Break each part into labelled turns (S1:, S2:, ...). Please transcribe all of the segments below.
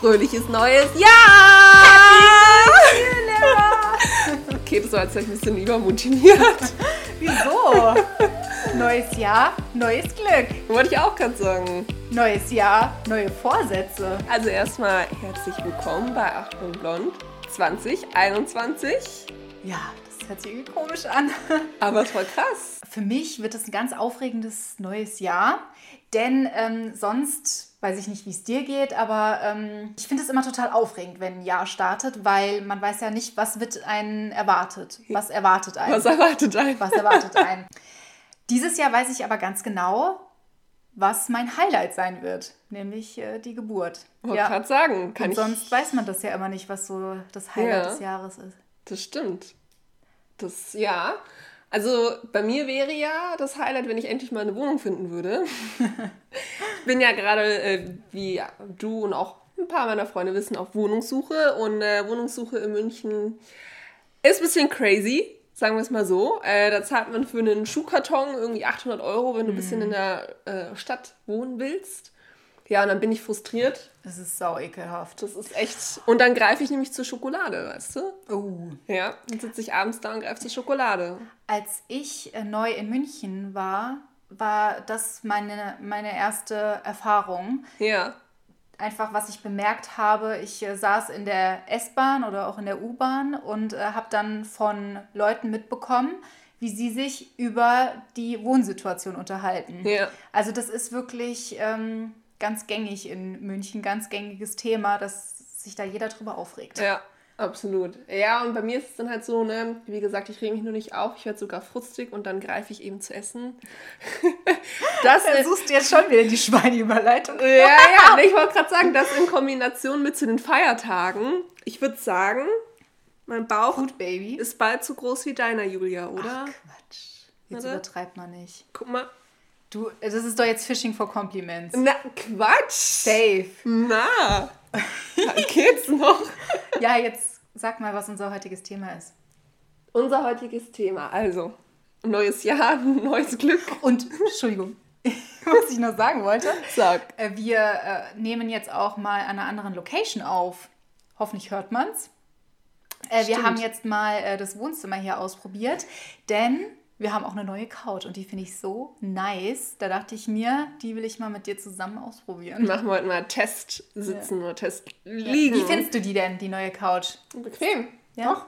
S1: fröhliches neues Jahr! okay, das war jetzt ein bisschen übermotiviert.
S2: Wieso? Neues Jahr, neues Glück.
S1: Wollte ich auch gerade sagen.
S2: Neues Jahr, neue Vorsätze.
S1: Also erstmal herzlich willkommen bei Achtung Blond 2021.
S2: Ja, das hört sich irgendwie komisch an.
S1: Aber es war krass.
S2: Für mich wird es ein ganz aufregendes neues Jahr, denn ähm, sonst weiß ich nicht, wie es dir geht, aber ähm, ich finde es immer total aufregend, wenn ein Jahr startet, weil man weiß ja nicht, was wird einen erwartet. Was erwartet einen?
S1: Was erwartet einen?
S2: Was erwartet einen? Dieses Jahr weiß ich aber ganz genau, was mein Highlight sein wird, nämlich äh, die Geburt.
S1: Wollte ja. gerade sagen, kann
S2: Und
S1: ich.
S2: sonst weiß man das ja immer nicht, was so das Highlight
S1: Ja.
S2: des Jahres ist.
S1: Das stimmt. Das, ja. Also bei mir wäre ja das Highlight, wenn ich endlich mal eine Wohnung finden würde. ich bin ja gerade, äh, wie du und auch ein paar meiner Freunde wissen, auf Wohnungssuche. Und äh, Wohnungssuche in München ist ein bisschen crazy, sagen wir es mal so. Äh, da zahlt man für einen Schuhkarton irgendwie 800 Euro, wenn du ein bisschen in der äh, Stadt wohnen willst. Ja, und dann bin ich frustriert.
S2: Es ist sau ekelhaft.
S1: Das ist echt. Und dann greife ich nämlich zur Schokolade, weißt du?
S2: Oh.
S1: Ja, dann sitze ich abends da und greife zur Schokolade.
S2: Als ich äh, neu in München war, war das meine, meine erste Erfahrung.
S1: Ja.
S2: Einfach, was ich bemerkt habe, ich äh, saß in der S-Bahn oder auch in der U-Bahn und äh, habe dann von Leuten mitbekommen, wie sie sich über die Wohnsituation unterhalten.
S1: Ja.
S2: Also das ist wirklich ähm, ganz gängig in München, ganz gängiges Thema, dass sich da jeder drüber aufregt.
S1: Ja, absolut. Ja, und bei mir ist es dann halt so, ne, wie gesagt, ich rege mich nur nicht auf, ich werde sogar frustig und dann greife ich eben zu essen. das
S2: Da
S1: ist.
S2: suchst du jetzt schon wieder die Schweineüberleitung.
S1: Ja, ja, ich wollte gerade sagen, das in Kombination mit zu den Feiertagen. Ich würde sagen, mein Bauch
S2: Food Baby.
S1: ist bald so groß wie deiner, Julia, oder?
S2: Ach, Quatsch. Jetzt
S1: Oder?
S2: übertreibt man nicht.
S1: Guck mal.
S2: Du, das ist doch jetzt Fishing for Compliments.
S1: Na, Quatsch!
S2: Safe.
S1: Na! Geht's noch?
S2: Ja, jetzt sag mal, was unser heutiges Thema ist.
S1: Unser heutiges Thema, also neues Jahr, neues Glück.
S2: Und, Entschuldigung, was ich noch sagen wollte.
S1: Sag.
S2: Äh, Wir äh, nehmen jetzt auch mal an einer anderen Location auf. Hoffentlich hört man's. Äh, wir haben jetzt mal äh, das Wohnzimmer hier ausprobiert, denn wir haben auch eine neue Couch und die finde ich so nice. Da dachte ich mir, die will ich mal mit dir zusammen ausprobieren.
S1: Machen wir heute mal Test sitzen oder Test liegen.
S2: Wie findest du die denn, die neue Couch?
S1: Bequem.
S2: Ja?
S1: Doch.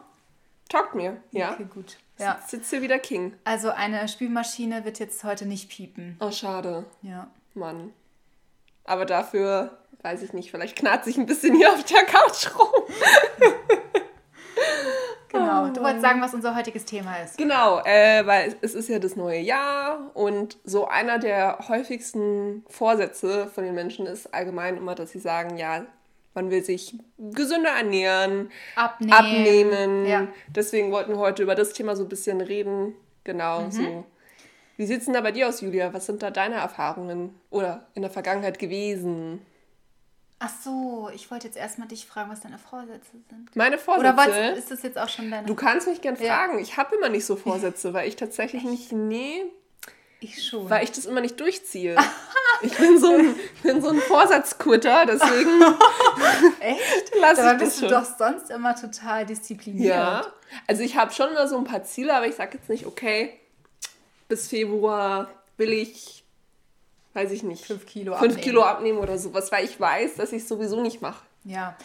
S1: Taugt mir. Ja.
S2: Okay, gut. Ja.
S1: Sitzt hier wieder King.
S2: Also eine Spülmaschine wird jetzt heute nicht piepen.
S1: Oh, schade.
S2: Ja.
S1: Mann. Aber dafür, weiß ich nicht, vielleicht knarrt sich ein bisschen hier auf der Couch rum.
S2: Genau. Du wolltest sagen, was unser heutiges Thema ist.
S1: Genau, äh, weil es ist ja das neue Jahr und so einer der häufigsten Vorsätze von den Menschen ist allgemein immer, dass sie sagen, ja, man will sich gesünder ernähren,
S2: Abnehmen.
S1: abnehmen.
S2: Ja.
S1: Deswegen wollten wir heute über das Thema so ein bisschen reden. Genau,
S2: Mhm.
S1: so. Wie sieht es denn da bei dir aus, Julia? Was sind da deine Erfahrungen oder in der Vergangenheit gewesen?
S2: Ach so, ich wollte jetzt erstmal dich fragen, was deine Vorsätze sind.
S1: Meine Vorsätze.
S2: Oder was, ist das jetzt auch schon deine
S1: du kannst mich gern
S2: Ja.
S1: fragen. Ich habe immer nicht so Vorsätze, weil ich tatsächlich nicht, nee,
S2: Ich schon.
S1: weil ich das immer nicht durchziehe. Ich bin so ein, bin so ein Vorsatzquitter, deswegen
S2: Echt?
S1: lasse
S2: Dabei
S1: ich
S2: bist du
S1: schon.
S2: doch sonst immer total diszipliniert.
S1: Ja, also ich habe schon immer so ein paar Ziele, aber ich sage jetzt nicht, okay, bis Februar will ich, weiß ich nicht,
S2: Fünf Kilo
S1: fünf
S2: abnehmen.
S1: Kilo abnehmen oder sowas, weil ich weiß, dass ich es sowieso nicht mache.
S2: Ja,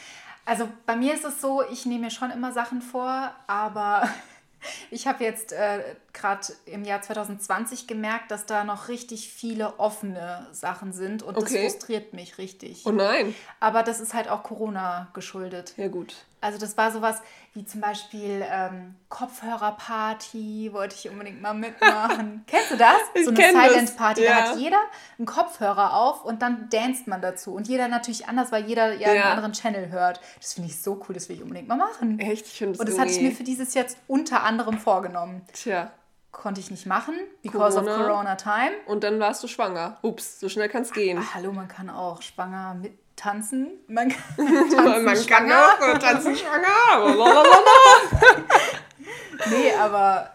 S2: also bei mir ist es so, ich nehme mir schon immer Sachen vor, aber ich habe jetzt äh, gerade im Jahr 2020 gemerkt, dass da noch richtig viele offene Sachen sind und
S1: Okay.
S2: das frustriert mich richtig.
S1: Oh nein.
S2: aber das ist halt auch Corona geschuldet.
S1: Ja gut.
S2: Also das war sowas wie zum Beispiel ähm, Kopfhörerparty, wollte ich unbedingt mal mitmachen. Kennst du das?
S1: Ich
S2: so eine Silent Party. Da
S1: ja.
S2: hat jeder einen Kopfhörer auf und dann danst man dazu. Und jeder natürlich anders, weil jeder ja, einen anderen Channel hört. Das finde ich so cool, das will ich unbedingt mal machen.
S1: Echt, ich finde das
S2: Und das hatte ich mir für dieses jetzt unter anderem vorgenommen.
S1: Tja,
S2: Konnte ich nicht machen, because
S1: Corona.
S2: of Corona time.
S1: und dann warst du schwanger. Ups, so schnell kann es gehen.
S2: Ah, hallo, man kann auch schwanger mit tanzen. Man kann
S1: Man
S2: tanzen
S1: kann
S2: schwanger.
S1: auch tanzen schwanger.
S2: Nee, aber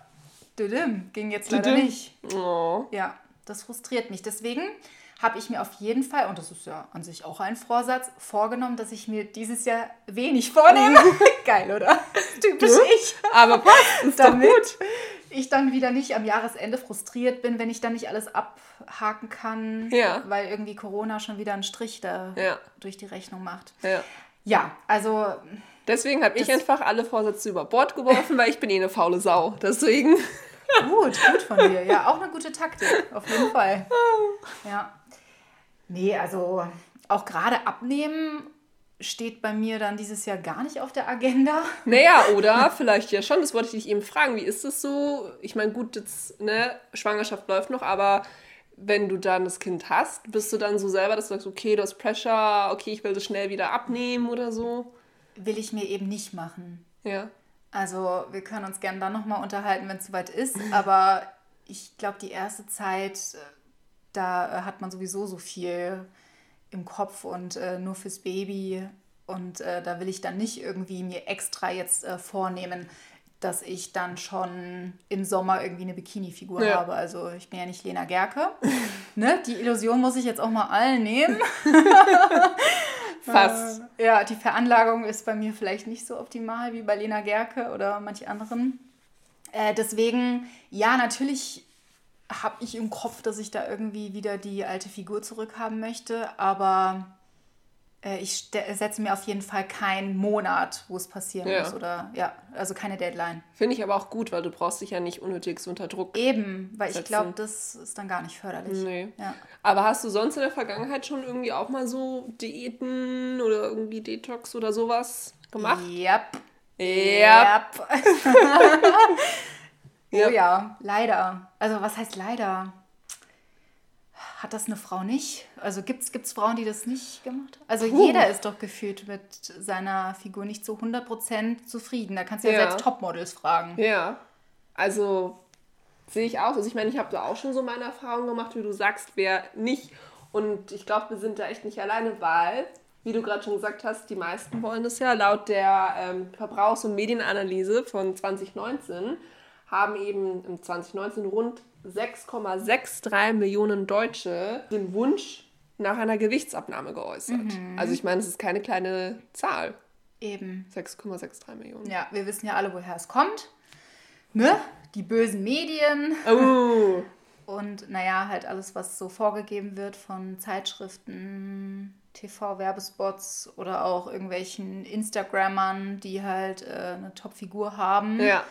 S2: düdüm, ging jetzt leider
S1: Düdüm.
S2: nicht.
S1: Oh.
S2: Ja, das frustriert mich. Deswegen habe ich mir auf jeden Fall, und das ist ja an sich auch ein Vorsatz, vorgenommen, dass ich mir dieses Jahr wenig vornehme. Geil, oder? Typisch ich.
S1: Aber passt, ist doch
S2: Damit
S1: gut.
S2: Ich dann wieder nicht am Jahresende frustriert bin, wenn ich dann nicht alles abhaken kann,
S1: Ja.
S2: weil irgendwie Corona schon wieder einen Strich da
S1: Ja.
S2: durch die Rechnung macht.
S1: Ja.
S2: Ja, also
S1: Deswegen habe ich einfach alle Vorsätze über Bord geworfen, weil ich bin eh eine faule Sau. Deswegen.
S2: Gut, gut von dir. Ja, auch eine gute Taktik, auf jeden Fall. Ja. Nee, also auch gerade abnehmen steht bei mir dann dieses Jahr gar nicht auf der Agenda.
S1: Naja, oder vielleicht ja schon, das wollte ich dich eben fragen. Wie ist es so? Ich meine, gut, jetzt, ne, Schwangerschaft läuft noch, aber wenn du dann das Kind hast, bist du dann so selber, dass du sagst, okay, du hast Pressure, okay, ich will das schnell wieder abnehmen oder so?
S2: Will ich mir eben nicht machen.
S1: Ja.
S2: Also wir können uns gerne dann nochmal unterhalten, wenn es soweit ist. Aber ich glaube, die erste Zeit, äh, da äh, hat man sowieso so viel im Kopf und äh, nur fürs Baby. Und äh, da will ich dann nicht irgendwie mir extra jetzt äh, vornehmen, dass ich dann schon im Sommer irgendwie eine Bikini-Figur
S1: Ja.
S2: habe. Also ich bin ja nicht Lena Gerke. ne? Die Illusion muss ich jetzt auch mal allen nehmen.
S1: Fast.
S2: Äh, Ja, die Veranlagung ist bei mir vielleicht nicht so optimal wie bei Lena Gerke oder manch anderen. Äh, deswegen, ja, natürlich habe ich im Kopf, dass ich da irgendwie wieder die alte Figur zurückhaben möchte, aber äh, ich setze mir auf jeden Fall keinen Monat, wo es passieren
S1: Ja.
S2: muss oder ja, also keine Deadline.
S1: Finde ich aber auch gut, weil du brauchst dich ja nicht unnötig so unter Druck.
S2: Eben, weil ich
S1: Setzen.
S2: glaube, das ist dann gar nicht förderlich.
S1: Nee.
S2: Ja.
S1: Aber hast du sonst in der Vergangenheit schon irgendwie auch mal so Diäten oder irgendwie Detox oder sowas gemacht?
S2: Yep.
S1: Ja.
S2: Yep.
S1: Ja.
S2: Oh ja, leider. Also was heißt leider? Hat das eine Frau nicht? Also gibt es Frauen, die das nicht gemacht haben? Also
S1: Puh.
S2: jeder ist doch gefühlt mit seiner Figur nicht zu 100% zufrieden. Da kannst du ja,
S1: Ja.
S2: selbst Topmodels fragen.
S1: Ja, also sehe ich auch. Also ich meine, ich habe da auch schon so meine Erfahrungen gemacht, wie du sagst, wer nicht. Und ich glaube, wir sind da echt nicht alleine, weil, wie du gerade schon gesagt hast, die meisten wollen das ja. Laut der ähm, Verbrauchs- und Medienanalyse von 2019 haben eben im 2019 rund 6,63 Millionen Deutsche den Wunsch nach einer Gewichtsabnahme geäußert. Also ich meine, es ist keine kleine Zahl.
S2: Eben.
S1: 6,63 Millionen.
S2: Ja, wir wissen ja alle, woher es kommt. Ne? Die bösen Medien
S1: Oh,
S2: und naja, halt alles, was so vorgegeben wird von Zeitschriften, TV-Werbespots oder auch irgendwelchen Instagrammern, die halt äh, eine Top-Figur haben
S1: ja,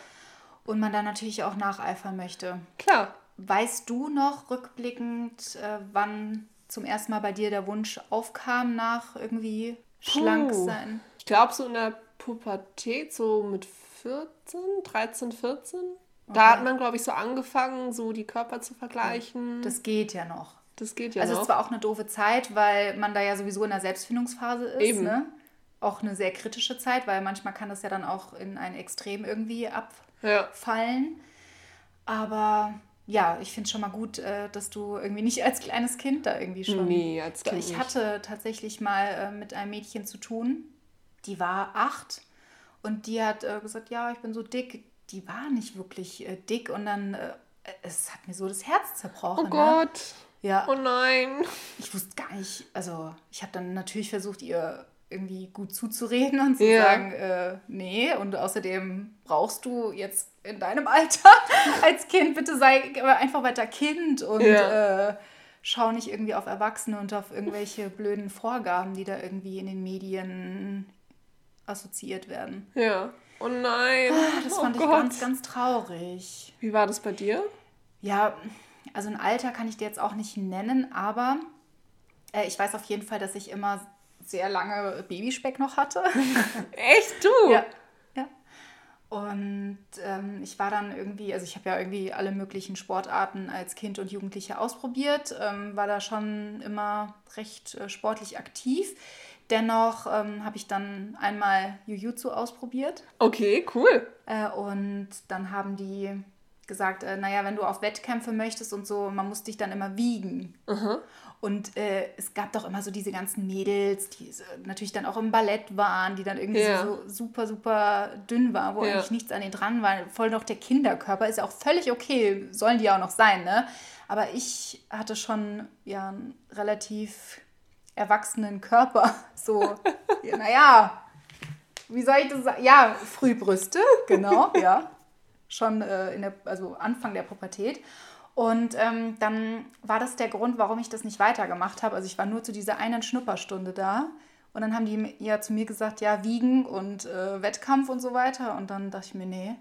S2: und man dann natürlich auch nacheifern möchte.
S1: klar.
S2: Weißt du noch rückblickend, äh, wann zum ersten Mal bei dir der Wunsch aufkam nach irgendwie schlank
S1: Puh.
S2: sein?
S1: Ich glaube, so in der Pubertät, so mit 14, 13, 14, da hat man, glaube ich, so angefangen, so die Körper zu vergleichen. Das,
S2: Das geht ja noch.
S1: geht ja
S2: also es
S1: noch.
S2: ist zwar auch eine doofe Zeit, weil man da ja sowieso in der Selbstfindungsphase ist.
S1: Eben.
S2: Ne? Auch eine sehr kritische Zeit, weil manchmal kann das ja dann auch in ein Extrem irgendwie
S1: ja.
S2: abfallen. Aber ja, ich finde es schon mal gut, äh, dass du irgendwie nicht als kleines Kind da irgendwie schon.
S1: Nee, als Kind
S2: ich hatte tatsächlich mal äh, mit einem Mädchen zu tun, die war acht und die hat äh, gesagt, ja, ich bin so dick. Die war nicht wirklich dick und dann, es hat mir so das Herz zerbrochen.
S1: Oh
S2: Ne?
S1: Gott.
S2: Ja,
S1: Oh nein.
S2: ich wusste gar nicht, also ich habe dann natürlich versucht, ihr irgendwie gut zuzureden und zu
S1: Ja.
S2: sagen, äh, nee, und außerdem brauchst du jetzt in deinem Alter als Kind, bitte sei einfach weiter Kind und
S1: Ja.
S2: äh, schau nicht irgendwie auf Erwachsene und auf irgendwelche blöden Vorgaben, die da irgendwie in den Medien assoziiert werden.
S1: Ja. Oh nein.
S2: Ah, Das
S1: oh
S2: fand ich
S1: Gott.
S2: ganz, ganz traurig.
S1: Wie war das bei dir?
S2: Ja, also ein Alter kann ich dir jetzt auch nicht nennen, aber äh, ich weiß auf jeden Fall, dass ich immer sehr lange Babyspeck noch hatte.
S1: Echt, du?
S2: ja. ja. Und ähm, ich war dann irgendwie, also ich habe ja irgendwie alle möglichen Sportarten als Kind und Jugendliche ausprobiert, ähm, war da schon immer recht äh, sportlich aktiv. Dennoch ähm, habe ich dann einmal Jiu-Jitsu ausprobiert.
S1: Okay, cool.
S2: Äh, und dann haben die gesagt, äh, naja, wenn du auf Wettkämpfe möchtest und so, man muss dich dann immer wiegen. Und äh, es gab doch immer so diese ganzen Mädels, die so, natürlich dann auch im Ballett waren, die dann irgendwie
S1: Ja.
S2: so, so super, super dünn waren, wo
S1: Ja.
S2: eigentlich nichts an denen dran war. Voll noch der Kinderkörper, ist ja auch völlig okay, sollen die auch noch sein, ne? Aber ich hatte schon ja einen relativ erwachsenen Körper. So, ja, naja, wie soll ich das sagen? Ja, Frühbrüste, genau, ja. Schon äh, in der, also Anfang der Pubertät. Und ähm, dann war das der Grund, warum ich das nicht weitergemacht habe. Also ich war nur zu dieser einen Schnupperstunde da. Und dann haben die ja zu mir gesagt, ja, Wiegen und äh, Wettkampf und so weiter. Und dann dachte ich mir, nee.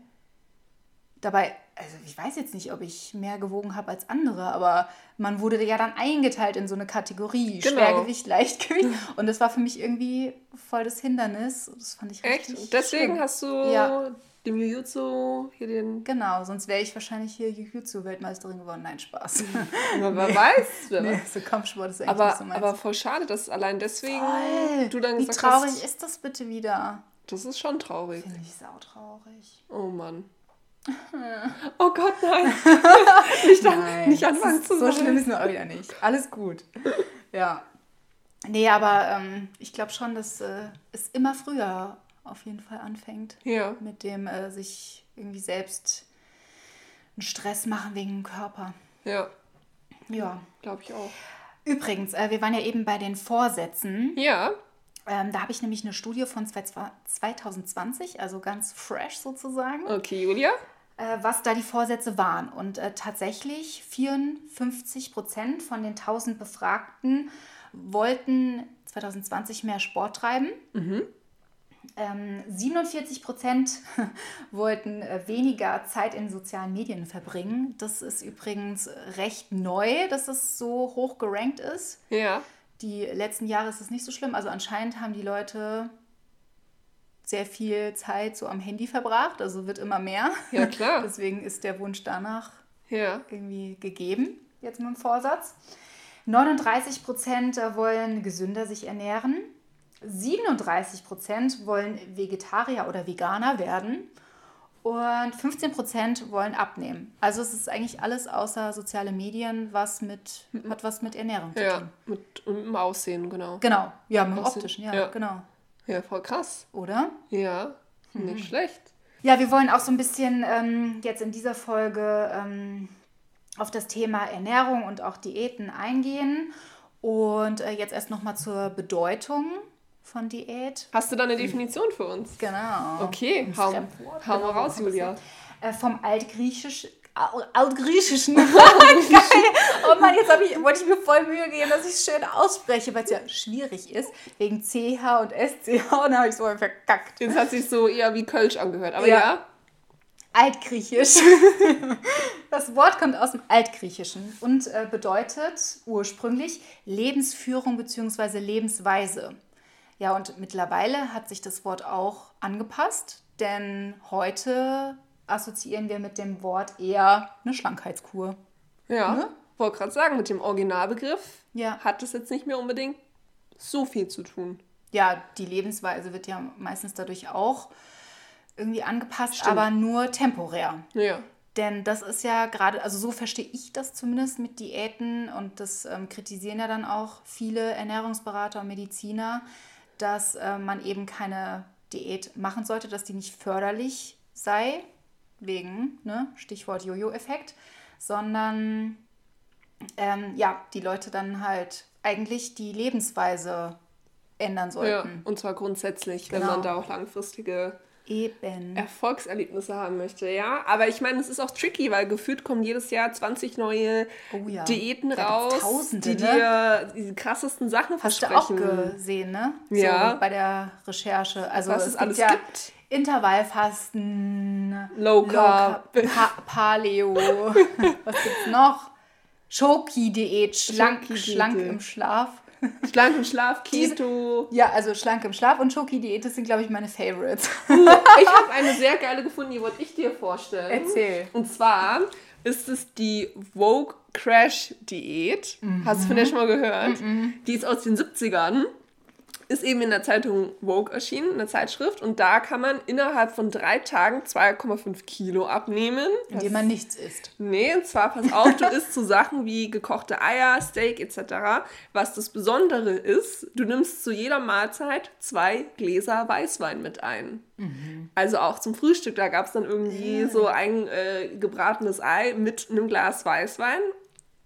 S2: Dabei, also ich weiß jetzt nicht, ob ich mehr gewogen habe als andere, aber man wurde ja dann eingeteilt in so eine Kategorie.
S1: Genau.
S2: Schwergewicht, Leichtgewicht. Und das war für mich irgendwie voll das Hindernis. Das fand ich
S1: Echt?
S2: richtig
S1: Deswegen
S2: schlimm.
S1: hast du
S2: Ja.
S1: Dem Jiu-Jitsu hier den.
S2: Genau, sonst wäre ich wahrscheinlich hier Jiu-Jitsu-Weltmeisterin geworden. Nein, Spaß.
S1: Wer weiß. Wer
S2: nee, so Kampfsport ist eigentlich
S1: Aber,
S2: nicht so meins.
S1: aber voll schade, dass allein deswegen
S2: Voll.
S1: du dann
S2: Wie
S1: gesagt
S2: traurig
S1: hast.
S2: ist das bitte wieder?
S1: Das ist schon traurig.
S2: Finde ich sautraurig.
S1: Oh Mann. Oh Gott, nein. nicht, an, nicht anfangen zu
S2: so
S1: sagen.
S2: schlimm ist es auch wieder nicht. Alles gut. Ja. Nee, aber ähm, ich glaube schon, dass äh, es immer früher auf jeden Fall anfängt.
S1: Ja.
S2: Mit dem äh, sich irgendwie selbst einen Stress machen wegen dem Körper.
S1: Ja,
S2: Ja.
S1: glaube ich auch.
S2: Übrigens, äh, wir waren ja eben bei den Vorsätzen.
S1: Ja,
S2: Ähm, da habe ich nämlich eine Studie von zwei- 2020, also ganz fresh sozusagen,
S1: okay, Julia.
S2: äh, was da die Vorsätze waren. Und äh, tatsächlich 54 Prozent von den 1000 Befragten wollten 2020 mehr Sport treiben. Ähm, 47 Prozent wollten äh, weniger Zeit in sozialen Medien verbringen. Das ist übrigens recht neu, dass es so hoch gerankt ist.
S1: Ja,
S2: Die letzten Jahre ist es nicht so schlimm. Also anscheinend haben die Leute sehr viel Zeit so am Handy verbracht. Also wird immer mehr.
S1: ja klar.
S2: Deswegen ist der Wunsch danach
S1: Ja,
S2: irgendwie gegeben, jetzt mit dem Vorsatz. 39 Prozent wollen gesünder sich ernähren. 37 Prozent wollen Vegetarier oder Veganer werden. Und 15 Prozent wollen abnehmen. Also es ist eigentlich alles außer soziale Medien, was mit, hat was mit Ernährung zu
S1: ja.
S2: tun.
S1: Mit, und mit dem Aussehen, genau.
S2: Genau, ja, mit dem optischen, ja,
S1: ja.
S2: genau.
S1: Ja, voll krass.
S2: Oder?
S1: Ja,
S2: Mhm.
S1: nicht schlecht.
S2: Ja, wir wollen auch so ein bisschen ähm, jetzt in dieser Folge ähm, auf das Thema Ernährung und auch Diäten eingehen. Und äh, jetzt erst nochmal zur Bedeutung von Diät.
S1: Hast du da eine Definition für uns?
S2: Genau.
S1: Okay, hau, hau
S2: genau,
S1: mal raus,
S2: ein bisschen.
S1: Julia.
S2: Äh, vom Altgriechisch, Al- Altgriechischen. Geil. Oh Mann, jetzt ich, wollte ich mir voll Mühe geben, dass ich es schön ausspreche, weil es ja schwierig ist, wegen CH und SCH. Und dann habe ich es voll verkackt.
S1: Jetzt hat sich so eher wie Kölsch angehört, aber
S2: Ja.
S1: ja.
S2: Altgriechisch. Das Wort kommt aus dem Altgriechischen und äh, bedeutet ursprünglich Lebensführung bzw. Lebensweise. Ja, und mittlerweile hat sich das Wort auch angepasst, denn heute assoziieren wir mit dem Wort eher eine Schlankheitskur.
S1: Ja,
S2: Ne?
S1: wollte gerade sagen, mit dem Originalbegriff
S2: Ja.
S1: hat es jetzt nicht mehr unbedingt so viel zu tun.
S2: Ja, die Lebensweise wird ja meistens dadurch auch irgendwie angepasst,
S1: Stimmt.
S2: aber nur temporär.
S1: Ja,
S2: Denn das ist ja gerade, also so verstehe ich das zumindest mit Diäten und das ähm, kritisieren ja dann auch viele Ernährungsberater und Mediziner, dass äh, man eben keine Diät machen sollte, dass die nicht förderlich sei, wegen, ne, Stichwort Jojo-Effekt, sondern ähm, ja, die Leute dann halt eigentlich die Lebensweise ändern
S1: ja.
S2: sollten.
S1: Und zwar grundsätzlich, wenn
S2: Genau.
S1: man da auch langfristige
S2: Eben.
S1: Erfolgserlebnisse haben möchte, ja. Aber ich meine, es ist auch tricky, weil gefühlt kommen jedes Jahr 20 neue
S2: Oh ja.
S1: Diäten
S2: Da
S1: raus,
S2: Tausende,
S1: die
S2: ne?
S1: dir die krassesten Sachen
S2: Hast du auch
S1: versprechen.
S2: gesehen, ne?
S1: Ja.
S2: So bei der Recherche. Also
S1: Was
S2: es gibt
S1: alles
S2: ja
S1: gibt.
S2: Intervallfasten,
S1: Low Carb.
S2: pa Paleo, was gibt's noch? Schoki-Diät, schlank, schlank im Schlaf.
S1: Schlank im Schlaf, Keto.
S2: Ja, also schlank im Schlaf und Schoki-Diät, das sind, glaube ich, meine Favorites.
S1: Ich habe eine sehr geile gefunden, die wollte ich dir vorstellen.
S2: Erzähl.
S1: Und zwar ist es die Vogue Crash Diät. Hast du von der
S2: Mhm.
S1: schon mal gehört? Die ist aus den 70ern. Ist eben in der Zeitung Vogue erschienen, in der Zeitschrift. Und da kann man innerhalb von drei Tagen 2,5 Kilo abnehmen.
S2: Indem man nichts isst.
S1: Nee, und zwar, pass auf, du isst so Sachen wie gekochte Eier, Steak etc. Was das Besondere ist, du nimmst zu jeder Mahlzeit zwei Gläser Weißwein mit ein. Also auch zum Frühstück, da gab es dann irgendwie so ein äh, gebratenes Ei mit einem Glas Weißwein.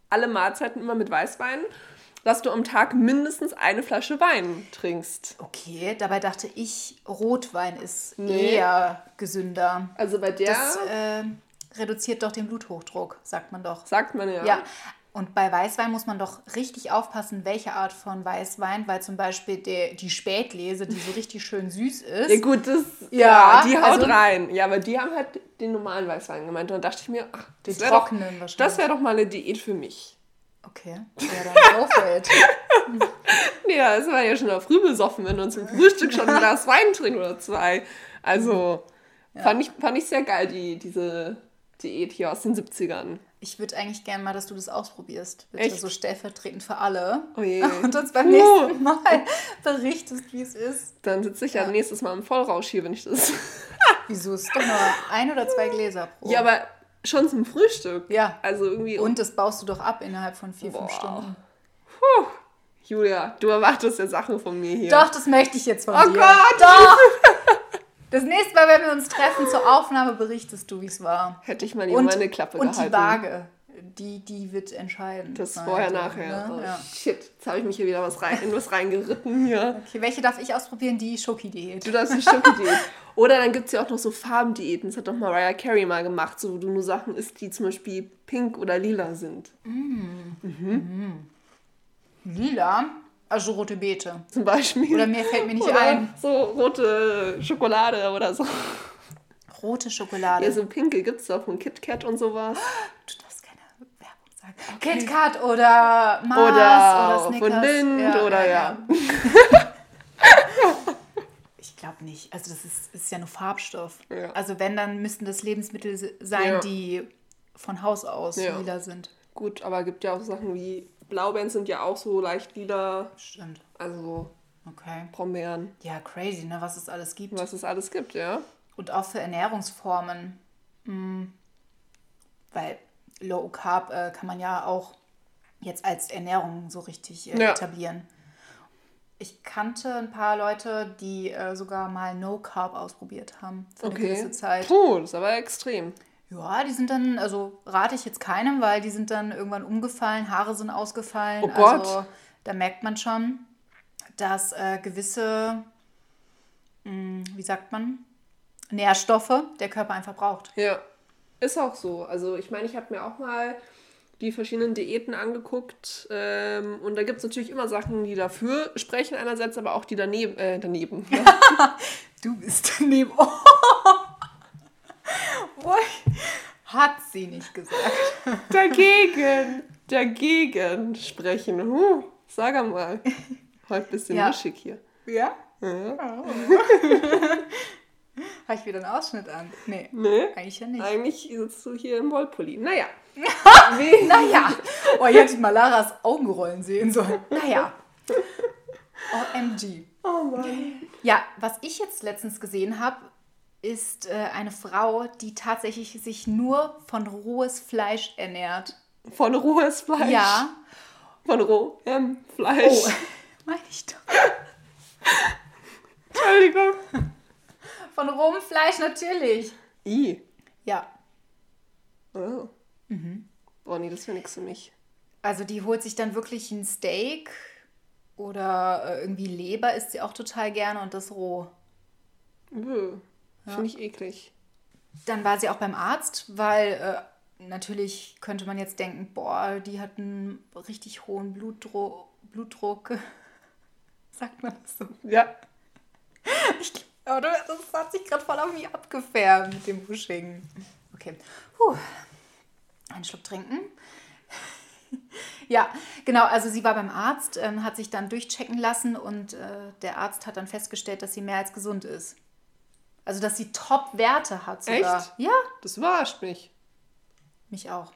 S1: alle Mahlzeiten immer mit Weißwein, dass du am Tag mindestens eine Flasche Wein trinkst.
S2: Okay, dabei dachte ich, Rotwein ist
S1: Nee.
S2: eher gesünder.
S1: Also bei der
S2: Das äh, reduziert doch den Bluthochdruck, sagt man doch.
S1: sagt man ja.
S2: Ja. Und bei Weißwein muss man doch richtig aufpassen, welche Art von Weißwein, weil zum Beispiel der, die Spätlese, die so richtig schön süß ist.
S1: Ja, gut, das,
S2: Ja,
S1: ja, die haut
S2: also-
S1: rein. Ja, aber die haben halt den normalen Weißwein gemeint. Und dann dachte ich mir, ach,
S2: Den
S1: das wäre doch,
S2: trockenen wahrscheinlich.
S1: das wär doch mal eine Diät für mich.
S2: Okay, ja, dann go for it.
S1: Ja, es war ja schon auch früh besoffen, wenn man zum Frühstück schon ein Glas Wein trinkt oder zwei. Also fand, ich, fand ich sehr geil, die, diese Diät hier aus den 70ern.
S2: Ich würde eigentlich gerne mal, dass du das ausprobierst. Bitte
S1: Echt?
S2: so stellvertretend für alle.
S1: Oh je.
S2: Und uns beim nächsten Mal berichtest, wie es ist.
S1: Dann sitze ich ja, nächstes Mal im Vollrausch hier, wenn ich das.
S2: Wieso ist doch nur ein oder zwei Gläser pro.
S1: Ja, aber schon zum Frühstück.
S2: Ja.
S1: Also irgendwie.
S2: Und das baust du doch ab innerhalb von vier,
S1: Boah.
S2: fünf Stunden.
S1: Puh. Julia, du erwartest ja Sachen von mir hier.
S2: Doch, das möchte ich jetzt von
S1: Oh
S2: dir.
S1: Gott!
S2: Doch! Das nächste Mal, wenn wir uns treffen zur Aufnahme, berichtest du, wie es war.
S1: Hätte ich mal lieber meine Klappe
S2: und
S1: gehalten.
S2: die Waage, die, die wird entscheiden.
S1: Das
S2: sein,
S1: vorher,
S2: so,
S1: nachher.
S2: ne?
S1: Oh,
S2: Ja.
S1: Shit, jetzt habe ich mich hier wieder was rein, in was reingeritten hier.
S2: Okay, welche darf ich ausprobieren? Die Schoki-Diät.
S1: Du darfst die Schoki-Diät. Oder dann gibt es ja auch noch so Farbendiäten. Das hat doch Mariah Carey mal gemacht, so wo du nur Sachen isst, die zum Beispiel pink oder lila sind.
S2: Lila, also rote Beete.
S1: Zum Beispiel.
S2: Oder mir fällt mir nicht
S1: Oder
S2: ein.
S1: so rote Schokolade oder so.
S2: Rote Schokolade.
S1: Ja, so pinke gibt es doch von KitKat und sowas.
S2: Sagen. KitKat oder Mars
S1: Oder
S2: oder,
S1: von. Lind oder ja.
S2: Ich glaube nicht. Also das ist, ist ja nur Farbstoff.
S1: Ja.
S2: Also wenn, dann müssten das Lebensmittel se- sein,
S1: Ja.
S2: die von Haus aus
S1: Ja.
S2: lila sind.
S1: Gut, aber gibt ja auch Sachen wie Blaubeeren sind ja auch so leicht lila.
S2: Stimmt.
S1: Also
S2: Okay.
S1: Brombeeren.
S2: Ja, crazy, ne, was es alles gibt.
S1: Was es alles gibt, ja.
S2: Und auch für Ernährungsformen. Hm. Weil Low Carb äh, kann man ja auch jetzt als Ernährung so richtig äh,
S1: Ja.
S2: etablieren. Ich kannte ein paar Leute, die äh, sogar mal No Carb ausprobiert haben für eine
S1: Okay.
S2: gewisse Zeit.
S1: Puh, das ist aber extrem.
S2: Ja, die sind dann, also rate ich jetzt keinem, weil die sind dann irgendwann umgefallen, Haare sind ausgefallen.
S1: Oh Gott.
S2: Also da merkt man schon, dass äh, gewisse, mh, wie sagt man, Nährstoffe der Körper einfach braucht.
S1: Ja, ist auch so. Also ich meine, ich habe mir auch mal die verschiedenen Diäten angeguckt ähm, und da gibt es natürlich immer Sachen, die dafür sprechen einerseits, aber auch die daneben. Äh, daneben ne?
S2: Du bist daneben. Oh. Hat sie nicht gesagt.
S1: dagegen, dagegen sprechen. Huh, sag mal. Heute ein bisschen
S2: Ja.
S1: mischig hier.
S2: Ja?
S1: Ja.
S2: Habe ich wieder einen Ausschnitt an? Nee,
S1: Ne?
S2: eigentlich ja nicht.
S1: Eigentlich sitzt du hier im Wollpulli. Naja.
S2: Naja, oh, ihr hättet mal Laras Augenrollen sehen sollen. Naja. OMG.
S1: Oh Mann.
S2: Ja, was ich jetzt letztens gesehen habe, ist äh, eine Frau, die tatsächlich sich nur von rohes Fleisch ernährt.
S1: Von rohes Fleisch.
S2: Ja.
S1: Von rohem Fleisch.
S2: Oh, meine ich doch.
S1: Entschuldigung.
S2: Von rohem Fleisch natürlich.
S1: I.
S2: Ja.
S1: Oh. Boah, nee, das wäre nichts für mich.
S2: Also die holt sich dann wirklich ein Steak oder äh, irgendwie Leber isst sie auch total gerne und das roh.
S1: Bö. Finde ich eklig.
S2: Dann war sie auch beim Arzt, weil äh, natürlich könnte man jetzt denken, boah, die hat einen richtig hohen Blutdruck. Blutdruck. Sagt man das so?
S1: Ja.
S2: Aber du- das hat sich gerade voll auf mich abgefärbt mit dem Busching. Okay. Puh. Einen Schluck trinken. ja, genau. Also sie war beim Arzt, ähm, hat sich dann durchchecken lassen und äh, der Arzt hat dann festgestellt, dass sie mehr als gesund ist. Also dass sie Top-Werte hat sogar.
S1: Echt?
S2: Ja,
S1: Das überrascht mich.
S2: mich auch.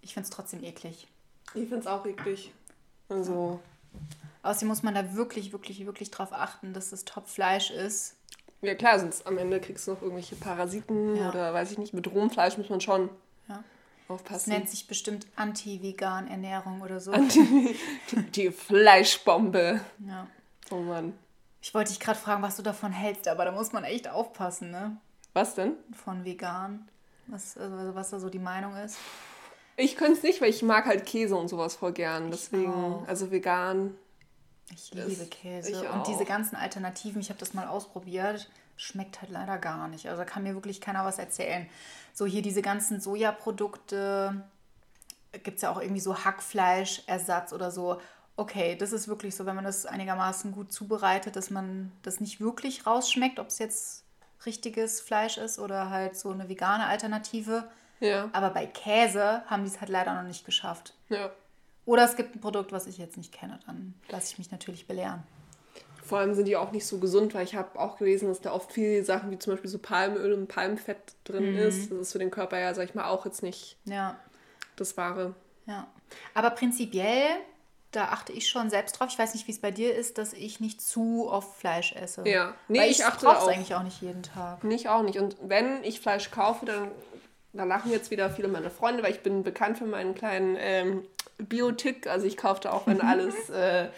S2: Ich finde es trotzdem eklig.
S1: Ich finde es auch eklig. Also,
S2: Außerdem muss man da wirklich, wirklich, wirklich drauf achten, dass es Top-Fleisch ist.
S1: Ja klar, sonst am Ende kriegst du noch irgendwelche Parasiten
S2: Ja.
S1: oder weiß ich nicht. Mit rohem Fleisch muss man schon
S2: Ja. Das
S1: aufpassen.
S2: nennt sich bestimmt Anti-Vegan-Ernährung oder so.
S1: die, die Fleischbombe.
S2: ja.
S1: Oh Mann.
S2: Ich wollte dich gerade fragen, was du davon hältst, aber da muss man echt aufpassen, ne?
S1: Was denn?
S2: Von vegan. Was, also was da so die Meinung ist.
S1: Ich könnte es nicht, weil ich mag halt Käse und sowas voll gern. Deswegen, also vegan.
S2: Ich liebe Käse.
S1: ich
S2: und diese ganzen Alternativen, ich habe das mal ausprobiert, schmeckt halt leider gar nicht. Also da kann mir wirklich keiner was erzählen. So hier diese ganzen Sojaprodukte, gibt es ja auch irgendwie so Hackfleischersatz oder so. Okay, das ist wirklich so, wenn man das einigermaßen gut zubereitet, dass man das nicht wirklich rausschmeckt, ob es jetzt richtiges Fleisch ist oder halt so eine vegane Alternative.
S1: Ja.
S2: Aber bei Käse haben die es halt leider noch nicht geschafft.
S1: Ja.
S2: Oder es gibt ein Produkt, was ich jetzt nicht kenne, dann lasse ich mich natürlich belehren.
S1: Vor allem sind die auch nicht so gesund, weil ich habe auch gelesen, dass da oft viele Sachen wie zum Beispiel so Palmöl und Palmfett drin ist. Das ist für den Körper ja, sag ich mal, auch jetzt nicht
S2: Ja,
S1: das Wahre.
S2: ja. Aber prinzipiell, da achte ich schon selbst drauf. Ich weiß nicht, wie es bei dir ist, dass ich nicht zu oft Fleisch esse.
S1: Ja. Nee,
S2: Weil
S1: ich
S2: ich
S1: achte auch.
S2: eigentlich auch nicht jeden Tag.
S1: Nicht auch nicht. Und wenn ich Fleisch kaufe, dann da lachen jetzt wieder viele meine Freunde, weil ich bin bekannt für meinen kleinen ähm, Biotick. Also ich kaufe da auch, wenn alles äh,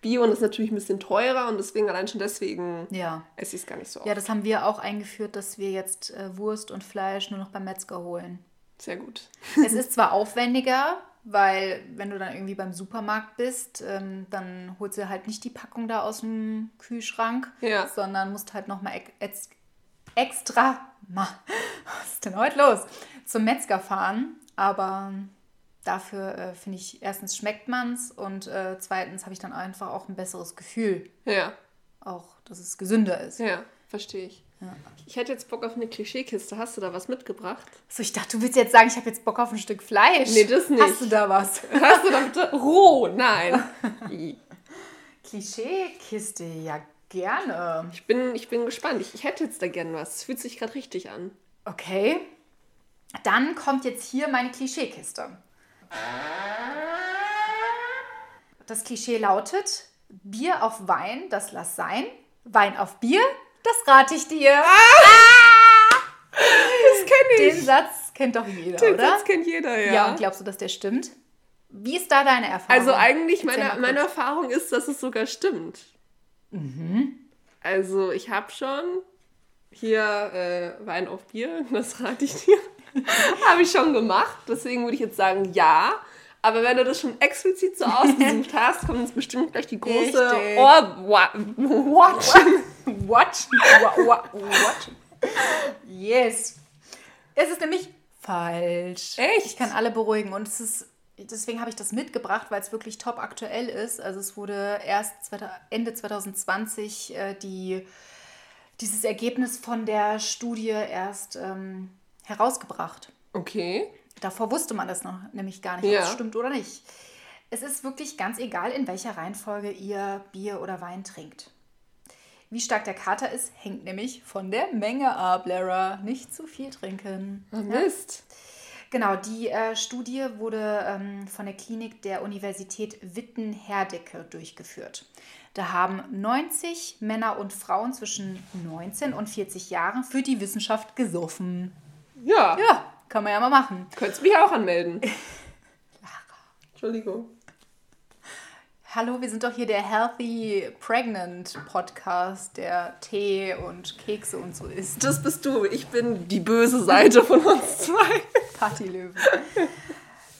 S1: Bio und ist natürlich ein bisschen teurer und deswegen allein schon deswegen
S2: Ja.
S1: esse ich es gar nicht so oft.
S2: Ja, das haben wir auch eingeführt, dass wir jetzt äh, Wurst und Fleisch nur noch beim Metzger holen.
S1: Sehr gut.
S2: Es ist zwar aufwendiger, weil wenn du dann irgendwie beim Supermarkt bist, ähm, dann holst du halt nicht die Packung da aus dem Kühlschrank,
S1: Ja.
S2: sondern musst halt nochmal ex extra, ma, was ist denn heute los, zum Metzger fahren. Aber dafür äh, finde ich, erstens schmeckt man's und äh, zweitens habe ich dann einfach auch ein besseres Gefühl,
S1: Ja,
S2: auch dass es gesünder ist.
S1: ja, verstehe ich.
S2: Ja.
S1: Ich hätte jetzt Bock auf eine Klischeekiste. Hast du da was mitgebracht?
S2: So, ich dachte, du willst jetzt sagen, ich habe jetzt Bock auf ein Stück Fleisch.
S1: Nee, das nicht.
S2: Hast du da was?
S1: Hast du da bitte roh? Nein.
S2: Klischeekiste, ja gerne.
S1: Ich bin, ich bin gespannt. Ich, ich hätte jetzt da gern was. Es fühlt sich gerade richtig an.
S2: Okay. Dann kommt jetzt hier meine Klischeekiste. Das Klischee lautet: Bier auf Wein, das lass sein. Wein auf Bier, das rate ich dir.
S1: Das kenne
S2: Den Satz kennt doch jeder,
S1: Den
S2: oder?
S1: Satz kennt jeder, ja.
S2: ja. und glaubst du, dass der stimmt? Wie ist da deine Erfahrung?
S1: Also eigentlich, meine, meine. Erfahrung ist, dass es sogar stimmt. Also ich habe schon hier äh, Wein auf Bier, das rate ich dir. habe ich schon gemacht, deswegen würde ich jetzt sagen ja. Aber wenn du das schon explizit so ausgesucht hast, kommt uns bestimmt gleich die große. Ohr-Watch.
S2: Watch. Wa- wa- Watch. Yes. Es ist nämlich falsch.
S1: Echt?
S2: Ich kann alle beruhigen und es ist deswegen habe ich das mitgebracht, weil es wirklich top aktuell ist. Also es wurde erst 2000 Ende 2020 äh, die, dieses Ergebnis von der Studie erst ähm, herausgebracht.
S1: Okay.
S2: Davor wusste man das noch nämlich gar nicht,
S1: Ja.
S2: ob es stimmt oder nicht. Es ist wirklich ganz egal, in welcher Reihenfolge ihr Bier oder Wein trinkt. Wie stark der Kater ist, hängt nämlich von der Menge ab, Lara. Nicht zu viel trinken.
S1: Oh, Mist.
S2: Genau, die äh, Studie wurde ähm, von der Klinik der Universität Witten-Herdecke durchgeführt. Da haben 90 Männer und Frauen zwischen 19 und 40 Jahren für die Wissenschaft gesoffen.
S1: Ja,
S2: Ja, kann man ja mal machen.
S1: könntest mich auch anmelden. Entschuldigung.
S2: Hallo, wir sind doch hier der Healthy Pregnant Podcast, der Tee und Kekse und so isst.
S1: Das bist du. Ich bin die böse Seite von uns zwei.
S2: Partylöwen.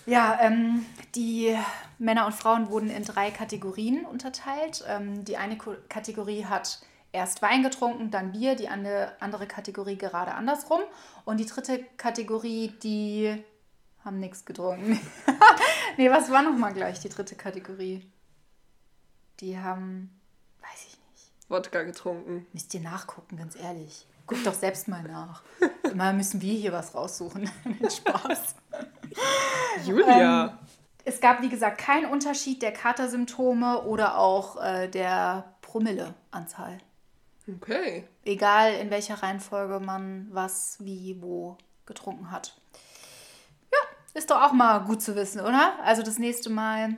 S2: Ja, ähm, die Männer und Frauen wurden in drei Kategorien unterteilt. Ähm, die eine Kategorie hat erst Wein getrunken, dann Bier, die ande- andere Kategorie gerade andersrum. Und die dritte Kategorie, die haben nichts getrunken. nee, was war nochmal gleich die dritte Kategorie? Die haben, weiß ich nicht.
S1: Wodka getrunken.
S2: Müsst ihr nachgucken, ganz ehrlich. Guckt doch selbst mal nach. Immer müssen wir hier was raussuchen. Spaß.
S1: Julia.
S2: Es gab, wie gesagt, keinen Unterschied der Katersymptome oder auch äh, der Promilleanzahl.
S1: Okay.
S2: Egal in welcher Reihenfolge man was, wie, wo getrunken hat. Ja, ist doch auch mal gut zu wissen, oder? Also das nächste Mal,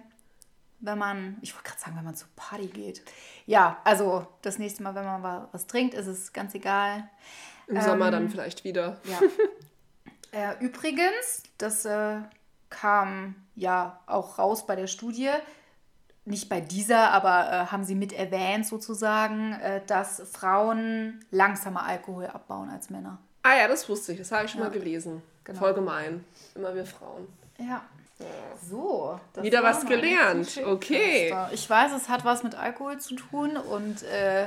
S2: wenn man, ich wollte gerade sagen, wenn man zur Party geht. Ja, also das nächste Mal, wenn man wa- was trinkt, ist es ganz egal.
S1: Im Sommer dann vielleicht wieder.
S2: Ja. äh, übrigens, das äh, kam ja auch raus bei der Studie, nicht bei dieser, aber äh, haben sie mit erwähnt sozusagen, äh, dass Frauen langsamer Alkohol abbauen als Männer.
S1: Ah ja, das wusste ich. Das habe ich schon
S2: Ja.
S1: mal gelesen.
S2: Genau.
S1: Voll gemein. Immer wir Frauen.
S2: Ja. So. das
S1: Wieder was gelernt. Okay.
S2: Ich weiß, es hat was mit Alkohol zu tun und äh,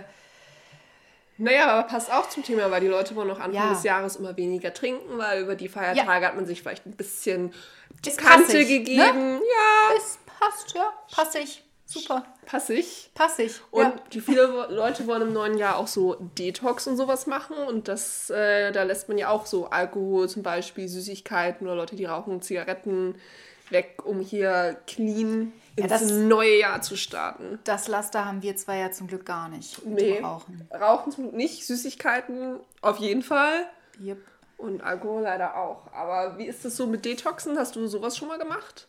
S1: Naja, aber passt auch zum Thema, weil die Leute wollen auch Anfang
S2: Ja.
S1: des Jahres immer weniger trinken, weil über die Feiertage hat man sich vielleicht ein bisschen die Kante
S2: ne?
S1: gegeben. Ja,
S2: es passt, ja. Passig. Super.
S1: passig.
S2: Passig.
S1: Und
S2: ja.
S1: die viele Leute wollen im neuen Jahr auch so Detox und sowas machen. Und das, äh, da lässt man ja auch so Alkohol zum Beispiel, Süßigkeiten oder Leute, die rauchen Zigaretten weg, um hier clean ins
S2: das-
S1: neue Jahr zu starten.
S2: Das Laster haben wir zwei ja zum Glück gar nicht.
S1: Nee,
S2: Rauchen.
S1: Rauchen zum Glück nicht, Süßigkeiten auf jeden Fall.
S2: Yep.
S1: Und Alkohol leider auch. Aber wie ist das so mit Detoxen? Hast du sowas schon mal gemacht?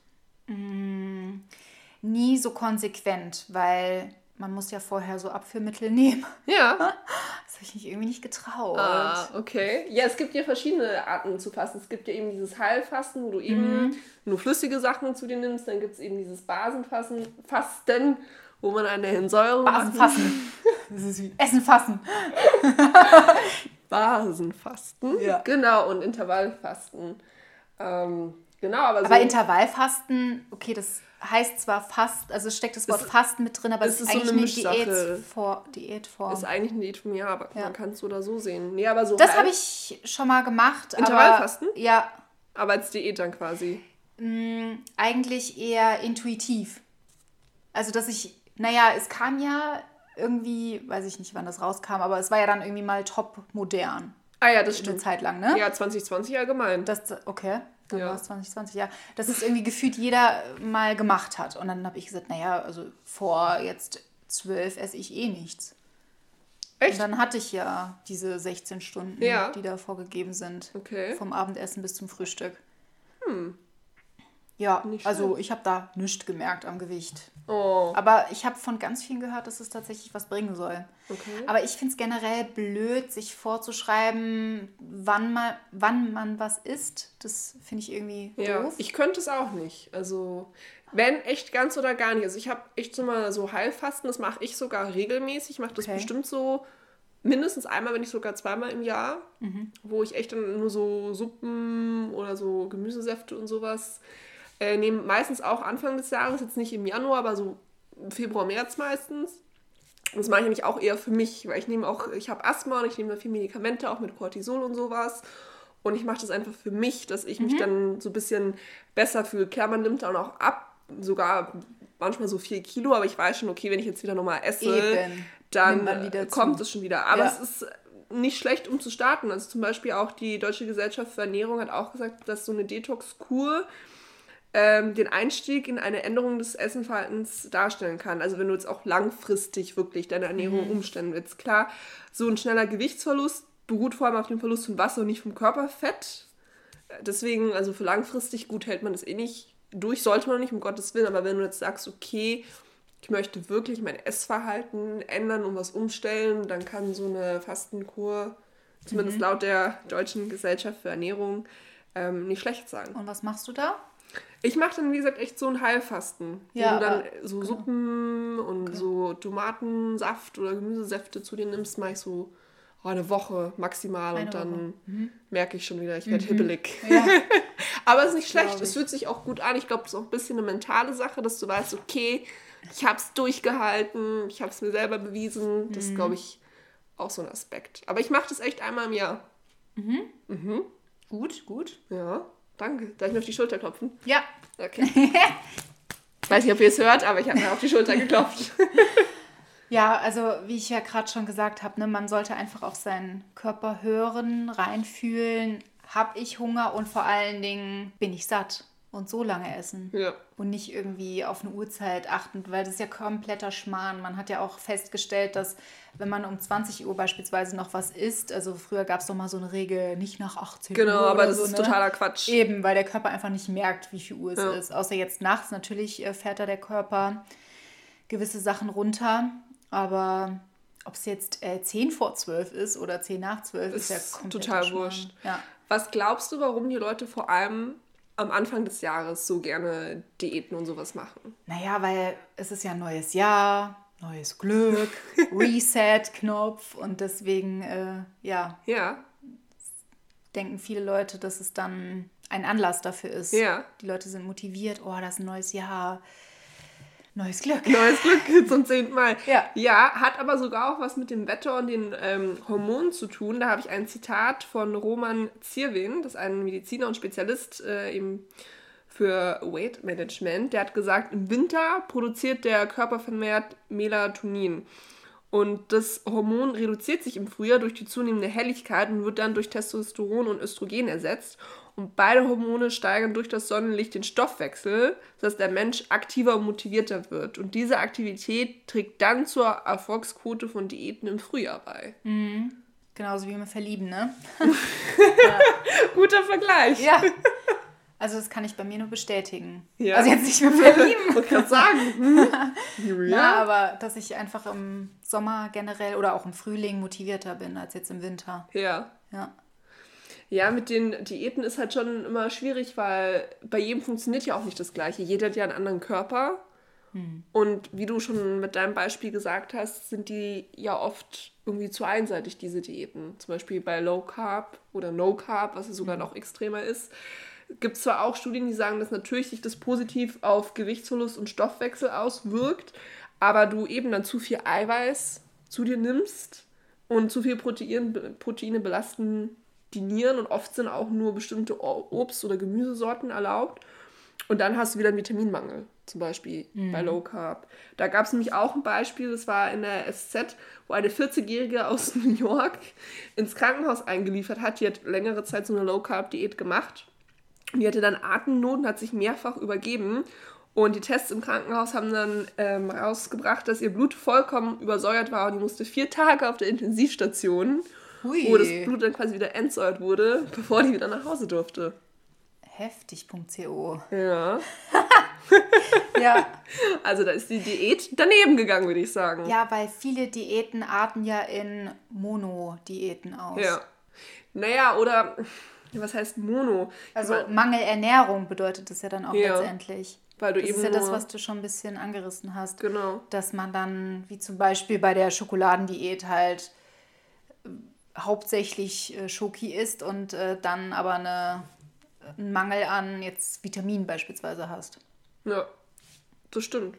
S2: Nie so konsequent, weil man muss ja vorher so Abführmittel nehmen.
S1: Ja.
S2: Das habe ich mich irgendwie nicht getraut.
S1: Ah, okay. Ja, es gibt ja verschiedene Arten zu fasten. Es gibt ja eben dieses Heilfasten, wo du eben
S2: Mhm.
S1: nur flüssige Sachen zu dir nimmst. Dann gibt es eben dieses Basenfasten, Fasten, wo man eine Entsäuerung
S2: Basen
S1: macht.
S2: fassen. Das ist wie Essen fassen.
S1: Basenfasten.
S2: Ja.
S1: Genau, und Intervallfasten. Ähm, genau, aber so.
S2: Aber Intervallfasten, okay, das heißt zwar Fast, also steckt das Wort
S1: Es-
S2: Fasten mit drin, aber es ist
S1: ist so
S2: eigentlich
S1: eine
S2: eine
S1: Mischsache.
S2: Diätfor Diätform.
S1: ist eigentlich ein Diät von mir, aber
S2: Ja.
S1: man kann es so oder so sehen. Nee, aber so
S2: Das habe ich schon mal gemacht.
S1: Intervallfasten?
S2: Aber, ja,
S1: aber als Diät dann quasi.
S2: eigentlich eher intuitiv. Also, dass ich, naja, es kam ja irgendwie, weiß ich nicht, wann das rauskam, aber es war ja dann irgendwie mal top modern.
S1: Ah ja, das
S2: Eine
S1: stimmt.
S2: Zeit lang, ne?
S1: Ja, 2020 allgemein.
S2: Das, okay, dann
S1: Ja.
S2: war es 2020, ja. Dass es irgendwie gefühlt jeder mal gemacht hat. Und dann habe ich gesagt, naja, also vor jetzt zwölf esse ich eh nichts.
S1: Echt?
S2: Und dann hatte ich ja diese 16 Stunden,
S1: Ja.
S2: die da vorgegeben sind.
S1: Okay.
S2: Vom Abendessen bis zum Frühstück. Hm. Ja,
S1: Nicht
S2: also ich habe da nichts gemerkt am Gewicht.
S1: Oh,
S2: Aber ich habe von ganz vielen gehört, dass es tatsächlich was bringen soll.
S1: okay.
S2: Aber ich finde es generell blöd, sich vorzuschreiben, wann man, wann man was isst. Das finde ich irgendwie
S1: Ja,
S2: doof.
S1: ich könnte es auch nicht. Also, wenn echt ganz oder gar nicht. Also, ich habe echt so mal so Heilfasten, das mache ich sogar regelmäßig. Ich mache das
S2: Okay.
S1: bestimmt so mindestens einmal, wenn nicht sogar zweimal im Jahr,
S2: Mhm.
S1: wo ich echt dann nur so Suppen oder so Gemüsesäfte und sowas äh, nehme. Meistens auch Anfang des Jahres, jetzt nicht im Januar, aber so Februar, März meistens. Das mache ich nämlich auch eher für mich, weil ich nehme auch, ich habe Asthma und ich nehme da viel Medikamente, auch mit Cortisol und sowas. Und ich mache das einfach für mich, dass ich mich dann so ein bisschen besser fühle. Klar, man nimmt dann auch ab, sogar manchmal so vier Kilo, aber ich weiß schon, okay, wenn ich jetzt wieder nochmal esse,
S2: Eben.
S1: dann kommt es schon wieder. Aber
S2: Ja.
S1: es ist nicht schlecht, um zu starten. Also zum Beispiel auch die Deutsche Gesellschaft für Ernährung hat auch gesagt, dass so eine Detox-Kur ähm, den Einstieg in eine Änderung des Essenverhaltens darstellen kann. Also wenn du jetzt auch langfristig wirklich deine Ernährung umstellen willst. Klar, so ein schneller Gewichtsverlust beruht vor allem auf dem Verlust von Wasser und nicht vom Körperfett. Deswegen, also für langfristig gut hält man das eh nicht durch, sollte man nicht, um Gottes Willen. Aber wenn du jetzt sagst, okay, ich möchte wirklich mein Essverhalten ändern und was umstellen, dann kann so eine Fastenkur, zumindest laut der Deutschen Gesellschaft für Ernährung, ähm, nicht schlecht sein.
S2: Und was machst du da?
S1: Ich mache dann, wie gesagt, echt so ein Heilfasten.
S2: Ja,
S1: wo du dann so Suppen und so Tomatensaft oder Gemüsesäfte zu dir nimmst, mache ich so oh, eine Woche maximal
S2: Eine
S1: und dann.
S2: Mhm.
S1: merke ich schon wieder, ich werde hibbelig.
S2: Ja.
S1: Aber es ist nicht schlecht, es fühlt sich auch gut an. Ich glaube, das ist auch ein bisschen eine mentale Sache, dass du weißt, okay, ich habe es durchgehalten, ich habe es mir selber bewiesen. Das ist,
S2: Mhm.
S1: glaube ich, auch so ein Aspekt. Aber ich mache das echt einmal im Jahr.
S2: Gut, gut.
S1: Ja, danke. Darf ich mir auf die Schulter klopfen?
S2: Ja.
S1: Okay. Weiß nicht, ob ihr es hört, aber ich habe mir auf die Schulter geklopft.
S2: Ja, also wie ich ja gerade schon gesagt habe, ne, man sollte einfach auf seinen Körper hören, reinfühlen. Hab ich Hunger und vor allen Dingen bin ich satt und so lange essen.
S1: ja.
S2: Und nicht irgendwie auf eine Uhrzeit achtend, weil das ist ja kompletter Schmarrn. Man hat ja auch festgestellt, dass wenn man um 20 Uhr beispielsweise noch was isst, also früher gab es doch mal so eine Regel, nicht nach 18 Uhr.
S1: Genau, aber das
S2: so,
S1: ist
S2: ne?
S1: totaler Quatsch.
S2: Eben, weil der Körper einfach nicht merkt, wie viel Uhr es
S1: Ja.
S2: ist. Außer jetzt nachts natürlich äh, fährt da der Körper gewisse Sachen runter. Aber ob es jetzt äh, 10 vor 12 ist oder 10 nach 12, ist,
S1: Ist
S2: ja komplett
S1: total wurscht.
S2: Ja.
S1: Was glaubst du, warum die Leute vor allem am Anfang des Jahres so gerne Diäten und sowas machen?
S2: Naja, weil es ist ja ein neues Jahr, neues Glück, Reset-Knopf und deswegen, äh, ja,
S1: Ja,
S2: denken viele Leute, dass es dann ein Anlass dafür ist.
S1: Ja.
S2: Die Leute sind motiviert, oh, das ist ein neues Jahr. Neues Glück.
S1: Neues Glück zum zehnten Mal.
S2: Ja.
S1: Ja, hat aber sogar auch was mit dem Wetter und den ähm, Hormonen zu tun. Da habe ich ein Zitat von Roman Zierwin, das ist ein Mediziner und Spezialist äh, eben für Weight Management. Der hat gesagt, im Winter produziert der Körper vermehrt Melatonin. Und das Hormon reduziert sich im Frühjahr durch die zunehmende Helligkeit und wird dann durch Testosteron und Östrogen ersetzt. Und beide Hormone steigern durch das Sonnenlicht den Stoffwechsel, sodass der Mensch aktiver und motivierter wird. Und diese Aktivität trägt dann zur Erfolgsquote von Diäten im Frühjahr bei.
S2: Genauso wie wir verlieben, ne?
S1: Guter Vergleich.
S2: Ja. Also das kann ich bei mir nur bestätigen.
S1: Ja.
S2: Also jetzt nicht mehr verlieben.
S1: Wollte gerade sagen. Hm?
S2: Ja, aber dass ich einfach im Sommer generell oder auch im Frühling motivierter bin als jetzt im Winter.
S1: Ja.
S2: Ja.
S1: Ja, mit den Diäten ist halt schon immer schwierig, weil bei jedem funktioniert ja auch nicht das Gleiche. Jeder hat ja einen anderen Körper. Und wie du schon mit deinem Beispiel gesagt hast, sind die ja oft irgendwie zu einseitig, diese Diäten. Zum Beispiel bei Low Carb oder No Carb, was ja sogar noch extremer ist. Gibt es zwar auch Studien, die sagen, dass natürlich sich das positiv auf Gewichtsverlust und Stoffwechsel auswirkt, aber du eben dann zu viel Eiweiß zu dir nimmst und zu viel Protein, Proteine belasten die Nieren und oft sind auch nur bestimmte Obst- oder Gemüsesorten erlaubt. Und dann hast du wieder einen Vitaminmangel, zum Beispiel bei Low Carb. Da gab es nämlich auch ein Beispiel, das war in der SZ, wo eine 40-Jährige aus New York ins Krankenhaus eingeliefert hat. Die hat längere Zeit so eine Low Carb Diät gemacht. Die hatte dann Atemnot und hat sich mehrfach übergeben. Und die Tests im Krankenhaus haben dann ähm, rausgebracht, dass ihr Blut vollkommen übersäuert war und die musste vier Tage auf der Intensivstation,
S2: Hui.
S1: wo das Blut dann quasi wieder entsäuert wurde, bevor die wieder nach Hause durfte.
S2: Heftig.co.
S1: Ja.
S2: Ja.
S1: Also da ist die Diät daneben gegangen, würde ich sagen.
S2: ja, weil viele Diäten arten ja in Mono-Diäten aus.
S1: Ja. Naja, oder was heißt Mono?
S2: Also
S1: Ich mein,
S2: Mangelernährung bedeutet das ja dann auch
S1: Ja.
S2: letztendlich.
S1: weil du
S2: Das
S1: eben
S2: ist ja das, was du schon ein bisschen angerissen hast.
S1: Genau.
S2: Dass man dann, wie zum Beispiel bei der Schokoladendiät, halt hauptsächlich äh, Schoki isst und äh, dann aber eine, einen Mangel an jetzt Vitaminen beispielsweise hast.
S1: Ja, das stimmt.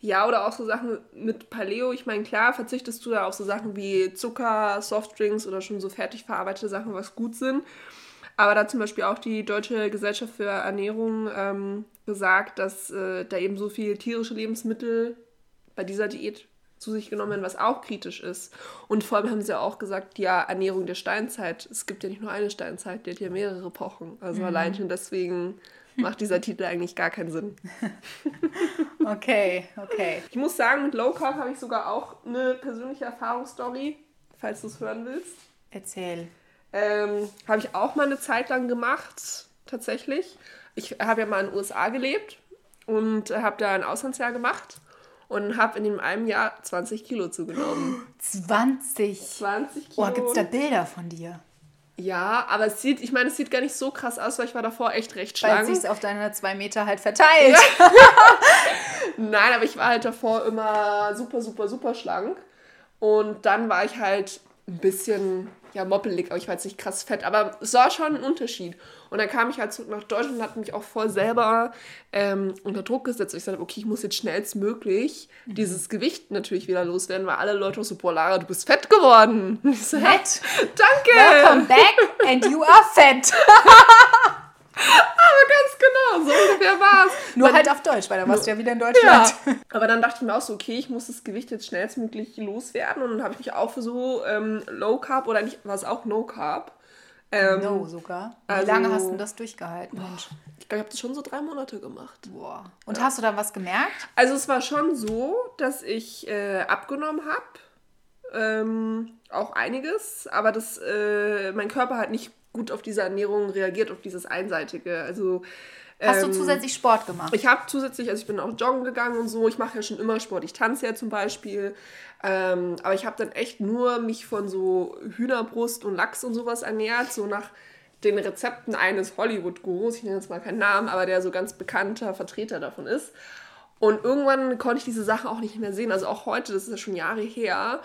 S1: Ja, oder auch so Sachen mit Paleo. Ich meine, klar, verzichtest du da auf so Sachen wie Zucker, Softdrinks oder schon so fertig verarbeitete Sachen, was gut sind. Aber da zum Beispiel auch die Deutsche Gesellschaft für Ernährung ähm, gesagt, dass äh, da eben so viele tierische Lebensmittel bei dieser Diät zu sich genommen werden, was auch kritisch ist. Und vor allem haben sie auch gesagt, ja, Ernährung der Steinzeit. Es gibt ja nicht nur eine Steinzeit, die hat ja mehrere Epochen. Also allein schon deswegen macht dieser Titel eigentlich gar keinen Sinn.
S2: Okay, okay.
S1: Ich muss sagen, mit Low Carb habe ich sogar auch eine persönliche Erfahrungsstory, falls du es hören willst.
S2: Erzähl.
S1: Ähm, habe ich auch mal eine Zeit lang gemacht, tatsächlich. Ich habe ja mal in den USA gelebt und habe da ein Auslandsjahr gemacht und habe in dem einem Jahr 20 Kilo zugenommen.
S2: 20.
S1: 20 Kilo.
S2: Oh, gibt es da Bilder von dir?
S1: Ja, aber es sieht, ich meine, es sieht gar nicht so krass aus, weil ich war davor echt recht
S2: Weil
S1: schlank.
S2: es sich auf deine zwei Meter halt verteilt.
S1: Nein, aber ich war halt davor immer super, super, super schlank. Und dann war ich halt ein bisschen, ja, moppelig, aber ich war jetzt nicht krass fett. Aber es war schon ein Unterschied. Und dann kam ich halt zurück nach Deutschland und hat mich auch voll selber ähm, unter Druck gesetzt. Und ich sagte, okay, ich muss jetzt schnellstmöglich dieses Gewicht natürlich wieder loswerden, weil alle Leute auch so, boah, Lara, du bist fett geworden. Und ich so, ja,
S2: Nett.
S1: danke.
S2: Welcome back and you are fat.
S1: Genau, so ungefähr war's.
S2: Nur halt auf Deutsch, weil da warst du ja wieder in
S1: Ja,
S2: Deutschland.
S1: aber dann dachte ich mir auch so, okay, ich muss das Gewicht jetzt schnellstmöglich loswerden und dann habe ich mich auch für so ähm, Low Carb oder nicht, war es auch No Carb. Ähm,
S2: No, sogar. Wie
S1: also-
S2: lange hast du das durchgehalten, Mensch?
S1: Ich glaube, ich habe das schon so drei Monate gemacht.
S2: Boah. Und hast du da was gemerkt?
S1: Also es war schon so, dass ich äh, abgenommen habe. Ähm, auch einiges, aber dass äh, mein Körper halt nicht gut auf diese Ernährung reagiert, auf dieses Einseitige. Also
S2: Hast du
S1: ähm,
S2: zusätzlich Sport gemacht?
S1: Ich habe zusätzlich, also ich bin auch joggen gegangen und so. Ich mache ja schon immer Sport. Ich tanze ja zum Beispiel. Ähm, aber ich habe dann echt nur mich von so Hühnerbrust und Lachs und sowas ernährt, so nach den Rezepten eines Hollywood-Gurus. Ich nenne jetzt mal keinen Namen, aber der so ganz bekannter Vertreter davon ist. Und irgendwann konnte ich diese Sachen auch nicht mehr sehen. Also auch heute, das ist ja schon Jahre her,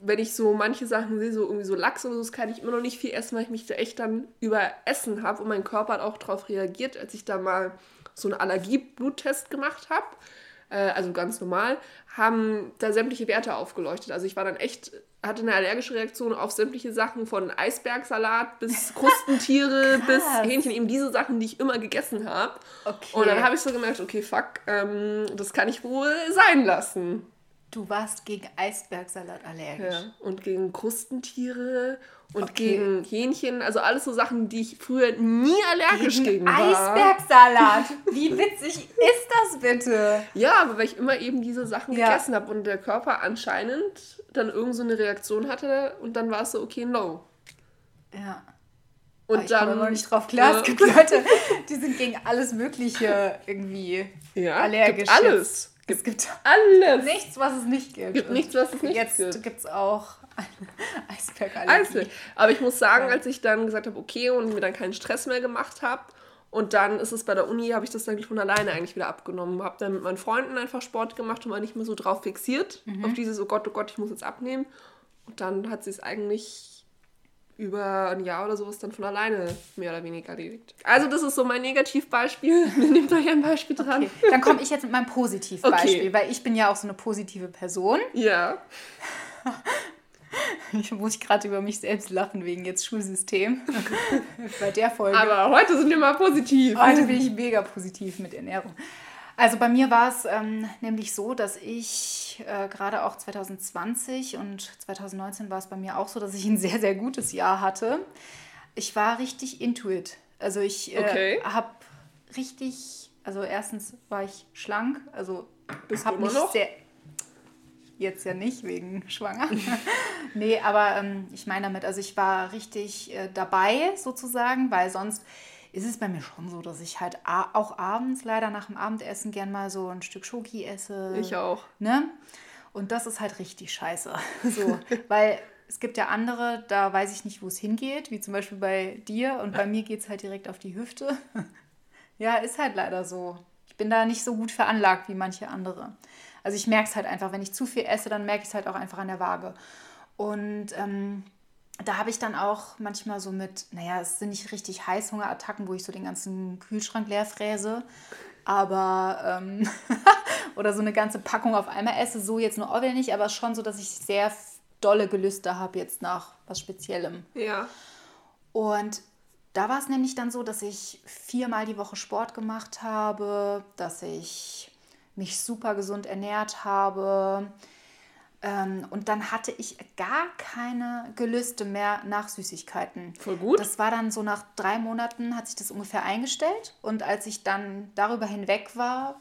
S1: wenn ich so manche Sachen sehe, so irgendwie so Lachs oder so, das kann ich immer noch nicht viel essen, weil ich mich da echt dann überessen habe und mein Körper hat auch darauf reagiert, als ich da mal so einen Allergie-Bluttest gemacht habe, äh, also ganz normal, haben da sämtliche Werte aufgeleuchtet. Also ich war dann echt, hatte eine allergische Reaktion auf sämtliche Sachen von Eisbergsalat bis Krustentiere bis Hähnchen, eben diese Sachen, die ich immer gegessen habe. Okay. Und dann habe ich so gemerkt, okay, fuck, ähm, das kann ich wohl sein lassen.
S2: Du warst gegen Eisbergsalat allergisch.
S1: Ja, und gegen Krustentiere und okay. gegen Hähnchen. Also alles so Sachen, die ich früher nie allergisch gegen, gegen war.
S2: Eisbergsalat. Wie witzig ist das bitte?
S1: Ja, aber weil ich immer eben diese Sachen ja. gegessen habe und der Körper anscheinend dann irgend so eine Reaktion hatte und dann war es so, okay, no.
S2: Ja. Und aber ich dann. komme nicht drauf klar. Es gibt Leute, die sind gegen alles Mögliche irgendwie ja, allergisch.
S1: Gibt alles.
S2: Gibt es gibt alles. Nichts, was es nicht gibt.
S1: Gibt nichts, was es nicht
S2: jetzt
S1: gibt.
S2: Jetzt gibt es auch
S1: Eisbergallergie. Eisberg. Aber ich muss sagen, als ich dann gesagt habe, okay, und mir dann keinen Stress mehr gemacht habe, und dann ist es bei der Uni, habe ich das dann von alleine eigentlich wieder abgenommen. Habe dann mit meinen Freunden einfach Sport gemacht und war nicht mehr so drauf fixiert, mhm. auf dieses, oh Gott, oh Gott, ich muss jetzt abnehmen. Und dann hat sie es eigentlich über ein Jahr oder sowas dann von alleine mehr oder weniger erledigt. Also das ist so mein Negativbeispiel. Nehmt euch ein Beispiel dran.
S2: Okay. Dann komme ich jetzt mit meinem Positivbeispiel, okay. weil ich bin ja auch so eine positive Person.
S1: Ja.
S2: Ich muss gerade über mich selbst lachen wegen jetzt Schulsystem. Bei der Folge.
S1: Aber heute sind wir mal positiv.
S2: Heute bin ich mega positiv mit Ernährung. Also bei mir war es ähm, nämlich so, dass ich äh, gerade auch 2020 und 2019 war es bei mir auch so, dass ich ein sehr, sehr gutes Jahr hatte. Ich war richtig intuit. Also ich äh, okay. habe richtig, also erstens war ich schlank, also habe mich noch? sehr jetzt ja nicht wegen schwanger. nee, aber ähm, ich meine damit, also ich war richtig äh, dabei sozusagen, weil sonst ist es bei mir schon so, dass ich halt auch abends leider nach dem Abendessen gern mal so ein Stück Schoki esse.
S1: Ich auch.
S2: Ne? Und das ist halt richtig scheiße. So, weil es gibt ja andere, da weiß ich nicht, wo es hingeht, wie zum Beispiel bei dir und bei mir geht es halt direkt auf die Hüfte. ja, ist halt leider so. Ich bin da nicht so gut veranlagt wie manche andere. Also ich merke es halt einfach, wenn ich zu viel esse, dann merke ich es halt auch einfach an der Waage. Und ähm, da habe ich dann auch manchmal so mit, naja, es sind nicht richtig Heißhungerattacken, wo ich so den ganzen Kühlschrank leer fräse, aber ähm, oder so eine ganze Packung auf einmal esse, so jetzt nur auch wieder nicht, aber schon so, dass ich sehr dolle Gelüste habe jetzt nach was Speziellem.
S1: Ja.
S2: Und da war es nämlich dann so, dass ich viermal die Woche Sport gemacht habe, dass ich mich super gesund ernährt habe, und dann hatte ich gar keine Gelüste mehr nach Süßigkeiten.
S1: Voll gut.
S2: Das war dann so nach drei Monaten hat sich das ungefähr eingestellt. Und als ich dann darüber hinweg war,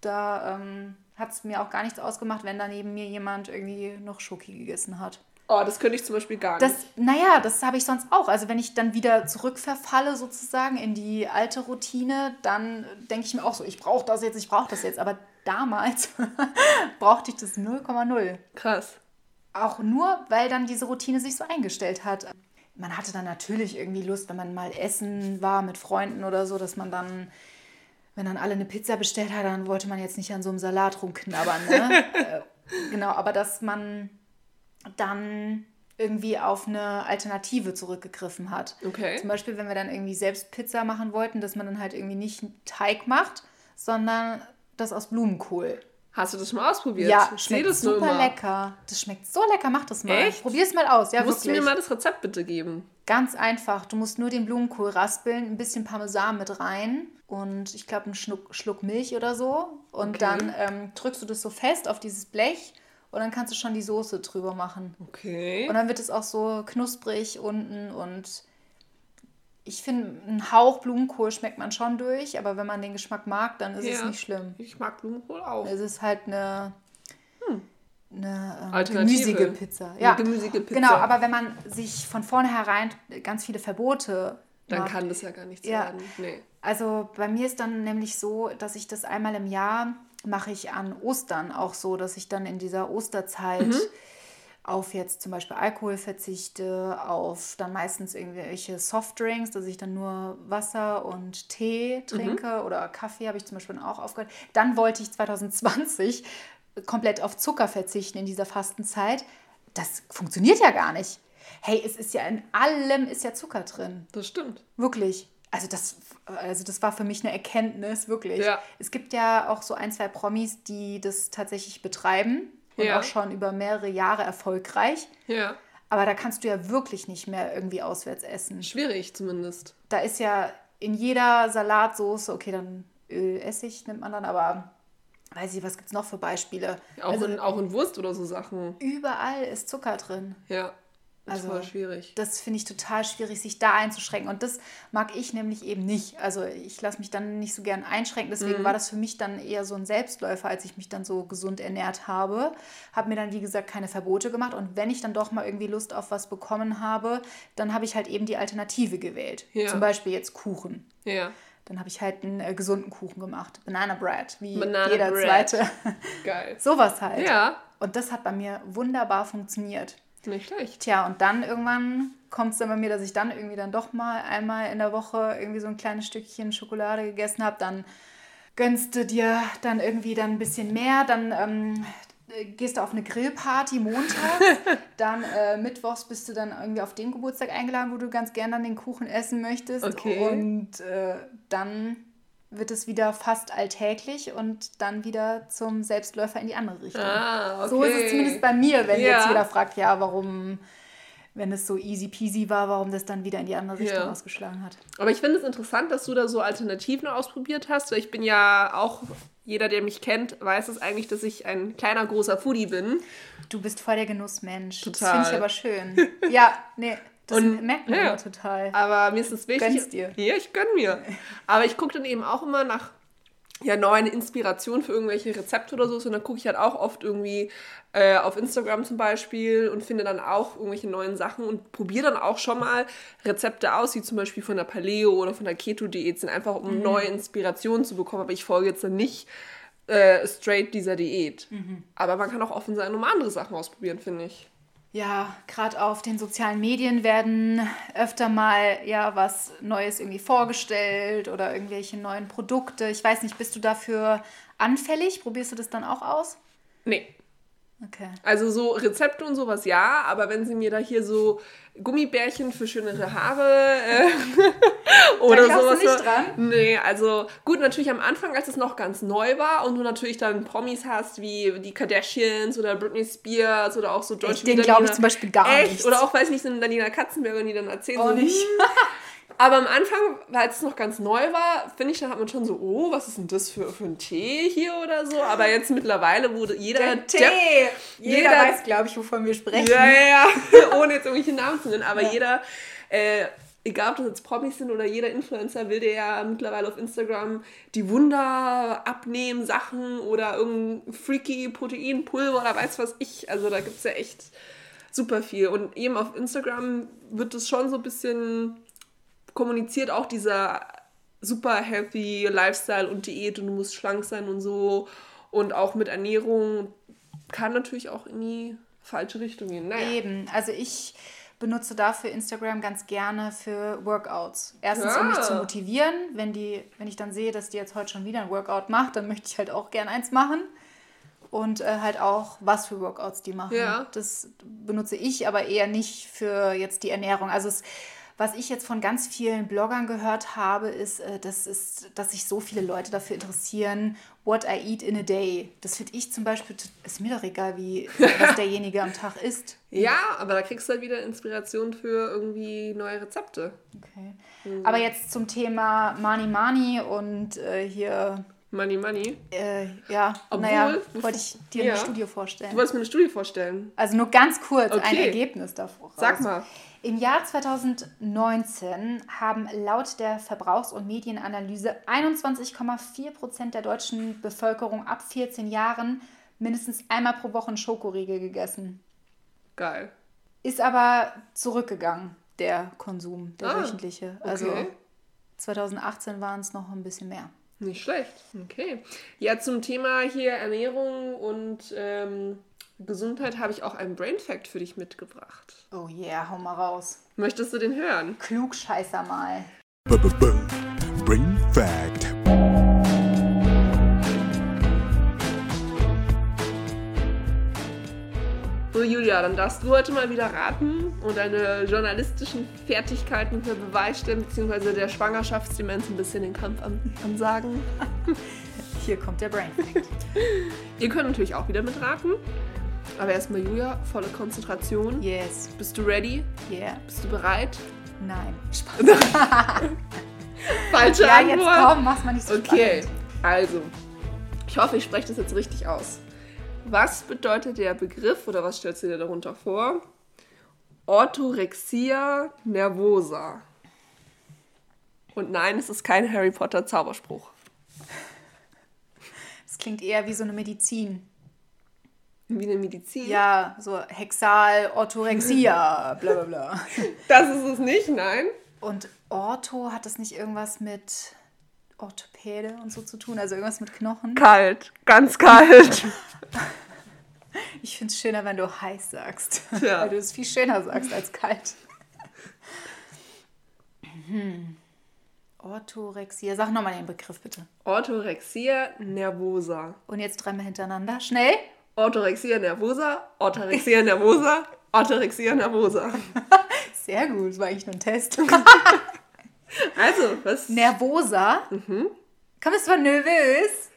S2: da ähm, hat es mir auch gar nichts ausgemacht, wenn da neben mir jemand irgendwie noch Schoki gegessen hat.
S1: Oh, das könnte ich zum Beispiel gar nicht.
S2: Das, naja, das habe ich sonst auch. Also wenn ich dann wieder zurückverfalle sozusagen in die alte Routine, dann denke ich mir auch so, ich brauche das jetzt, ich brauche das jetzt. Aber damals brauchte ich das 0,0.
S1: Krass.
S2: Auch nur, weil dann diese Routine sich so eingestellt hat. Man hatte dann natürlich irgendwie Lust, wenn man mal essen war mit Freunden oder so, dass man dann, wenn dann alle eine Pizza bestellt hat, dann wollte man jetzt nicht an so einem Salat rumknabbern. Ne? Äh, genau, aber dass man dann irgendwie auf eine Alternative zurückgegriffen hat.
S1: Okay.
S2: Zum Beispiel, wenn wir dann irgendwie selbst Pizza machen wollten, dass man dann halt irgendwie nicht Teig macht, sondern das aus Blumenkohl.
S1: Hast du das schon mal ausprobiert?
S2: Ja, schmeckt das super lecker. Das schmeckt so lecker, mach das mal. Echt? Probier es mal aus. Ja,
S1: Musst wirklich. du mir mal das Rezept bitte geben?
S2: Ganz einfach. Du musst nur den Blumenkohl raspeln, ein bisschen Parmesan mit rein und ich glaube einen Schluck, Schluck, Milch oder so. Und okay. dann ähm, drückst du das so fest auf dieses Blech und dann kannst du schon die Soße drüber machen.
S1: Okay.
S2: Und dann wird es auch so knusprig unten und ich finde, ein Hauch Blumenkohl schmeckt man schon durch, aber wenn man den Geschmack mag, dann ist ja, es nicht schlimm.
S1: Ich mag Blumenkohl auch.
S2: Es ist halt eine, hm. eine
S1: ähm, gemüsige
S2: Pizza. Ja,
S1: eine gemüsige Pizza.
S2: Genau, aber wenn man sich von vornherein ganz viele Verbote
S1: dann macht, kann das ja gar nichts ja. werden. Nee.
S2: Also bei mir ist dann nämlich so, dass ich das einmal im Jahr mache ich an Ostern auch so, dass ich dann in dieser Osterzeit mhm auf jetzt zum Beispiel Alkohol verzichte, auf dann meistens irgendwelche Softdrinks, dass ich dann nur Wasser und Tee trinke mhm. oder Kaffee habe ich zum Beispiel auch aufgehört. Dann wollte ich 2020 komplett auf Zucker verzichten in dieser Fastenzeit. das funktioniert ja gar nicht. Hey, es ist ja in allem ist ja Zucker drin.
S1: Das stimmt.
S2: Wirklich. Also das, also das war für mich eine Erkenntnis, wirklich.
S1: Ja.
S2: Es gibt ja auch so ein, zwei Promis, die das tatsächlich betreiben und
S1: Ja.
S2: auch schon über mehrere Jahre erfolgreich.
S1: Ja.
S2: Aber da kannst du ja wirklich nicht mehr irgendwie auswärts essen.
S1: Schwierig zumindest.
S2: Da ist ja in jeder Salatsoße, okay, dann Öl, Essig nimmt man dann, aber weiß ich, was gibt es noch für Beispiele?
S1: Auch,
S2: also
S1: in, auch in Wurst oder so Sachen.
S2: überall ist Zucker drin.
S1: Ja. Das
S2: Also,
S1: ist voll schwierig.
S2: Das finde ich total schwierig, sich da einzuschränken. Und das mag ich nämlich eben nicht. Also ich lasse mich dann nicht so gern einschränken. Deswegen war das für mich dann eher so ein Selbstläufer, als ich mich dann so gesund ernährt habe. Habe mir dann, wie gesagt, keine Verbote gemacht. Und wenn ich dann doch mal irgendwie Lust auf was bekommen habe, dann habe ich halt eben die Alternative gewählt.
S1: Ja.
S2: Zum Beispiel jetzt Kuchen.
S1: Ja.
S2: Dann habe ich halt einen äh, gesunden Kuchen gemacht. Banana Bread, wie
S1: Banana
S2: jeder
S1: Bread.
S2: zweite.
S1: Geil.
S2: Sowas halt.
S1: Ja.
S2: Und das hat bei mir wunderbar funktioniert.
S1: Nicht schlecht.
S2: Tja, und dann irgendwann kommt es dann bei mir, dass ich dann irgendwie dann doch mal einmal in der Woche irgendwie so ein kleines Stückchen Schokolade gegessen habe. Dann gönnst du dir dann irgendwie dann ein bisschen mehr. Dann ähm, äh, gehst du auf eine Grillparty montags. dann äh, mittwochs bist du dann irgendwie auf den Geburtstag eingeladen, wo du ganz gern dann den Kuchen essen möchtest.
S1: Okay.
S2: Und äh, dann wird es wieder fast alltäglich und dann wieder zum Selbstläufer in die andere Richtung.
S1: Ah, okay.
S2: So ist es zumindest bei mir, wenn
S1: Ja.
S2: jetzt jeder fragt, ja, warum, wenn es so easy peasy war, warum das dann wieder in die andere Richtung
S1: Ja.
S2: ausgeschlagen hat.
S1: Aber ich finde es interessant, dass du da so Alternativen ausprobiert hast, weil ich bin ja auch, jeder, der mich kennt, weiß es eigentlich, dass ich ein kleiner, großer Foodie bin.
S2: Du bist voll der Genussmensch. Das
S1: Total.
S2: finde ich aber schön. ja, nee, das
S1: Und-
S2: merkt man
S1: ja.
S2: total.
S1: Aber mir ist es wichtig.
S2: Gönnst dir.
S1: Ja, ich gönn mir. Aber ich gucke dann eben auch immer nach ja, neuen Inspirationen für irgendwelche Rezepte oder so. Und dann gucke ich halt auch oft irgendwie äh, auf Instagram zum Beispiel und finde dann auch irgendwelche neuen Sachen und probiere dann auch schon mal Rezepte aus, wie zum Beispiel von der Paleo oder von der Keto-Diät sind, einfach um
S2: Mhm.
S1: neue Inspirationen zu bekommen. Aber ich folge jetzt dann nicht äh, straight dieser Diät.
S2: Mhm.
S1: Aber man kann auch offen sein und mal andere Sachen ausprobieren, finde ich.
S2: Ja, gerade auf den sozialen Medien werden öfter mal ja was Neues irgendwie vorgestellt oder irgendwelche neuen Produkte. Ich weiß nicht, bist du dafür anfällig? Probierst du das dann auch aus?
S1: Nee,
S2: Okay.
S1: Also so Rezepte und sowas ja, aber wenn sie mir da hier so Gummibärchen für schönere Haare äh, oder
S2: du
S1: sowas.
S2: nicht
S1: so-
S2: dran?
S1: Nee, also gut, natürlich am Anfang, als es noch ganz neu war und du natürlich dann Promis hast wie die Kardashians oder Britney Spears oder auch so deutsche
S2: den glaube ich zum Beispiel gar
S1: Echt?
S2: nichts.
S1: Oder auch, weiß nicht, so Daniela Katzenberger, die dann erzählen
S2: Oh,
S1: so,
S2: nicht.
S1: Aber am Anfang, als es noch ganz neu war, finde ich, da hat man schon so, oh, was ist denn das für, für ein Tee hier oder so. Aber jetzt mittlerweile wurde jeder
S2: Der Tee! Jeder,
S1: jeder-
S2: weiß, glaube ich, wovon wir sprechen.
S1: ja, ja, ja. Ohne jetzt irgendwelche Namen zu nennen. Aber jeder, äh, egal ob das jetzt Promis sind oder jeder Influencer, will dir ja mittlerweile auf Instagram die Wunder abnehmen Sachen oder irgendein freaky Proteinpulver oder weiß was ich. Also da gibt es ja echt super viel. Und eben auf Instagram wird es schon so ein bisschen kommuniziert, auch dieser super healthy Lifestyle und Diät und du musst schlank sein und so. Und auch mit Ernährung kann natürlich auch in die falsche Richtung gehen. Naja.
S2: Eben. Also ich benutze dafür Instagram ganz gerne für Workouts. Erstens, um mich
S1: Ja.
S2: zu motivieren. Wenn, die, wenn ich dann sehe, dass die jetzt heute schon wieder ein Workout macht, dann möchte ich halt auch gern eins machen. Und äh, halt auch, was für Workouts die machen.
S1: Ja.
S2: Das benutze ich, aber eher nicht für jetzt die Ernährung. Also es, was ich jetzt von ganz vielen Bloggern gehört habe, ist, äh, das ist, dass sich so viele Leute dafür interessieren, what I eat in a day. Das finde ich zum Beispiel, ist mir doch egal, wie was derjenige am Tag isst.
S1: Ja, aber da kriegst du halt wieder Inspiration für irgendwie neue Rezepte.
S2: Okay. Aber jetzt zum Thema Money Money und äh, hier,
S1: Money, money.
S2: äh, ja,
S1: Obwohl-
S2: naja, wollte ich dir
S1: Ja.
S2: ein Studio
S1: Du
S2: vorstellen.
S1: wolltest mir eine Studie vorstellen.
S2: Also nur ganz kurz ein
S1: Okay.
S2: Ergebnis davor.
S1: Sag mal.
S2: Im Jahr 2019 haben laut der Verbrauchs- und Medienanalyse 21,4 Prozent der deutschen Bevölkerung ab 14 Jahren mindestens einmal pro Woche einen Schokoriegel gegessen.
S1: Geil.
S2: Ist aber zurückgegangen, der Konsum, der
S1: Ah,
S2: wöchentliche. Also
S1: okay.
S2: 2018 waren es noch ein bisschen mehr.
S1: Nicht schlecht. Okay. Ja, zum Thema hier Ernährung und ähm, Gesundheit habe ich auch einen Brain Fact für dich mitgebracht.
S2: Oh yeah, hau mal raus.
S1: Möchtest du den hören?
S2: Klugscheißer mal.
S3: Brain
S1: Julia, dann darfst du heute mal wieder raten und deine journalistischen Fertigkeiten für Beweis stellen, beziehungsweise der Schwangerschaftsdemenz ein bisschen den Kampf an, ansagen.
S2: Hier kommt der Brain Fact.
S1: Ihr könnt natürlich auch wieder mitraten. Aber erstmal Julia, volle Konzentration.
S2: Yes.
S1: Bist du ready?
S2: Yeah.
S1: Bist du bereit?
S2: Nein. Spaß.
S1: Falsche
S2: ja,
S1: Antwort.
S2: jetzt komm, mach's mal nicht so
S1: Okay,
S2: spannend.
S1: also, ich hoffe, ich spreche das jetzt richtig aus. Was bedeutet der Begriff oder was stellst du dir darunter vor? Orthorexia nervosa. Und nein, es ist kein Harry Potter Zauberspruch.
S2: Das klingt eher wie so eine Medizin.
S1: Wie eine Medizin.
S2: Ja, so Hexal, Orthorexia, bla bla bla.
S1: Das ist es nicht, nein.
S2: Und Ortho, hat das nicht irgendwas mit Orthopäde und so zu tun? Also irgendwas mit Knochen?
S1: Kalt, ganz kalt.
S2: Ich finde es schöner, wenn du heiß sagst.
S1: Tja.
S2: Weil du es viel schöner sagst als kalt. Hm. Orthorexia. Sag nochmal den Begriff bitte.
S1: Orthorexia nervosa.
S2: Und jetzt dreimal hintereinander. Schnell.
S1: Orthorexia nervosa, Orthorexia nervosa, Orthorexia nervosa.
S2: Sehr gut. Das war eigentlich nur ein Test.
S1: Also, was
S2: Nervosa.
S1: Mhm.
S2: Komm, bist du mal nervös?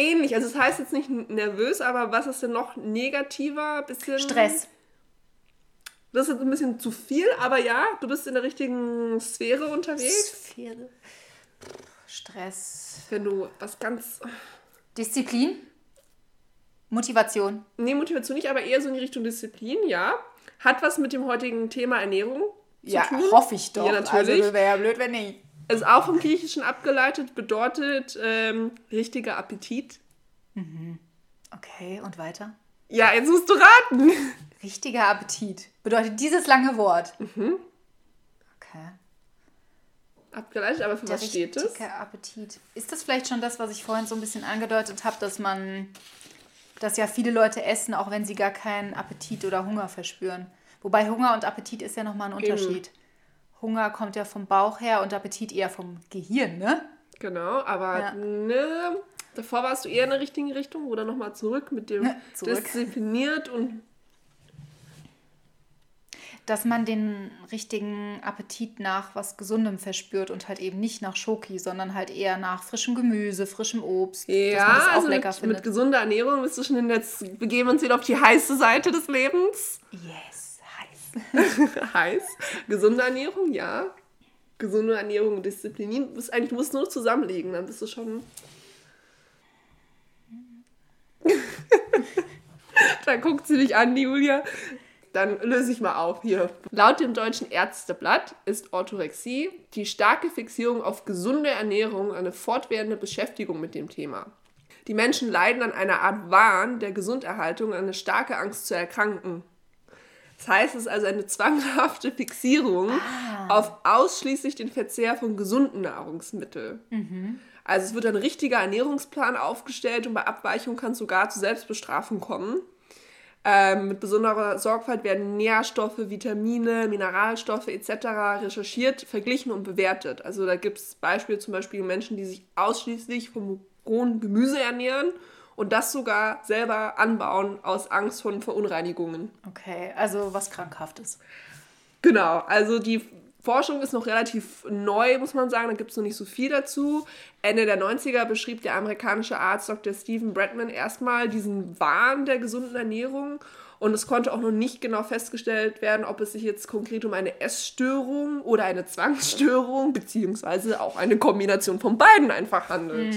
S1: ähnlich. Also es heißt jetzt nicht nervös, aber was ist denn noch negativer? Bisschen
S2: Stress.
S1: Das ist jetzt ein bisschen zu viel, aber ja, du bist in der richtigen Sphäre unterwegs.
S2: Sphäre. Stress.
S1: Wenn du was ganz.
S2: Disziplin. Motivation.
S1: Nee, Motivation nicht, aber eher so in die Richtung Disziplin, ja. Hat was mit dem heutigen Thema Ernährung
S2: Ja,
S1: tun.
S2: hoffe ich doch.
S1: Ja, natürlich.
S2: Also wäre ja blöd, wenn nicht.
S1: Ist auch vom Griechischen abgeleitet, bedeutet ähm, richtiger Appetit.
S2: Okay, und weiter?
S1: Ja, jetzt musst du raten.
S2: Richtiger Appetit. Bedeutet dieses lange Wort.
S1: Mhm.
S2: Okay.
S1: Abgeleitet, aber für
S2: Der
S1: was steht es?
S2: richtige Appetit. Ist das vielleicht schon das, was ich vorhin so ein bisschen angedeutet habe, dass man, dass ja viele Leute essen, auch wenn sie gar keinen Appetit oder Hunger verspüren? Wobei Hunger und Appetit ist ja nochmal ein Unterschied. Hunger kommt ja vom Bauch her und Appetit eher vom Gehirn, ne?
S1: Genau, aber
S2: Ja.
S1: ne, davor warst du eher in der richtigen Richtung oder nochmal zurück mit dem
S2: Ne, zurück.
S1: diszipliniert und
S2: Dass man den richtigen Appetit nach was Gesundem verspürt und halt eben nicht nach Schoki, sondern halt eher nach frischem Gemüse, frischem Obst.
S1: ja,
S2: das auch
S1: also
S2: lecker
S1: mit, mit gesunder Ernährung bist du schon in der, begeben uns wieder auf die heiße Seite des Lebens.
S2: yes, heiß.
S1: Gesunde Ernährung, ja. Gesunde Ernährung und Disziplin. Du musst eigentlich, du musst nur zusammenlegen, dann bist du schon. da guckt sie dich an, die Julia. Dann löse ich mal auf hier. Laut dem Deutschen Ärzteblatt ist Orthorexie die starke Fixierung auf gesunde Ernährung eine fortwährende Beschäftigung mit dem Thema. Die Menschen leiden an einer Art Wahn der Gesunderhaltung, eine starke Angst zu erkranken. Das heißt, es ist also eine zwanghafte Fixierung auf ausschließlich den Verzehr von gesunden Nahrungsmitteln. Also es wird ein richtiger Ernährungsplan aufgestellt und bei Abweichung kann es sogar zu Selbstbestrafung kommen. Ähm, mit besonderer Sorgfalt werden Nährstoffe, Vitamine, Mineralstoffe etc. recherchiert, verglichen und bewertet. Also da gibt es Beispiele zum Beispiel Menschen, die sich ausschließlich vom rohen Gemüse ernähren und das sogar selber anbauen aus Angst vor Verunreinigungen.
S2: Okay, also was Krankhaftes.
S1: Genau, also die Forschung ist noch relativ neu, muss man sagen. Da gibt es noch nicht so viel dazu. Ende der 90er beschrieb der amerikanische Arzt Dr. Stephen Bradman erstmal diesen Wahn der gesunden Ernährung. Und es konnte auch noch nicht genau festgestellt werden, ob es sich jetzt konkret um eine Essstörung oder eine Zwangsstörung, beziehungsweise auch eine Kombination von beiden einfach handelt.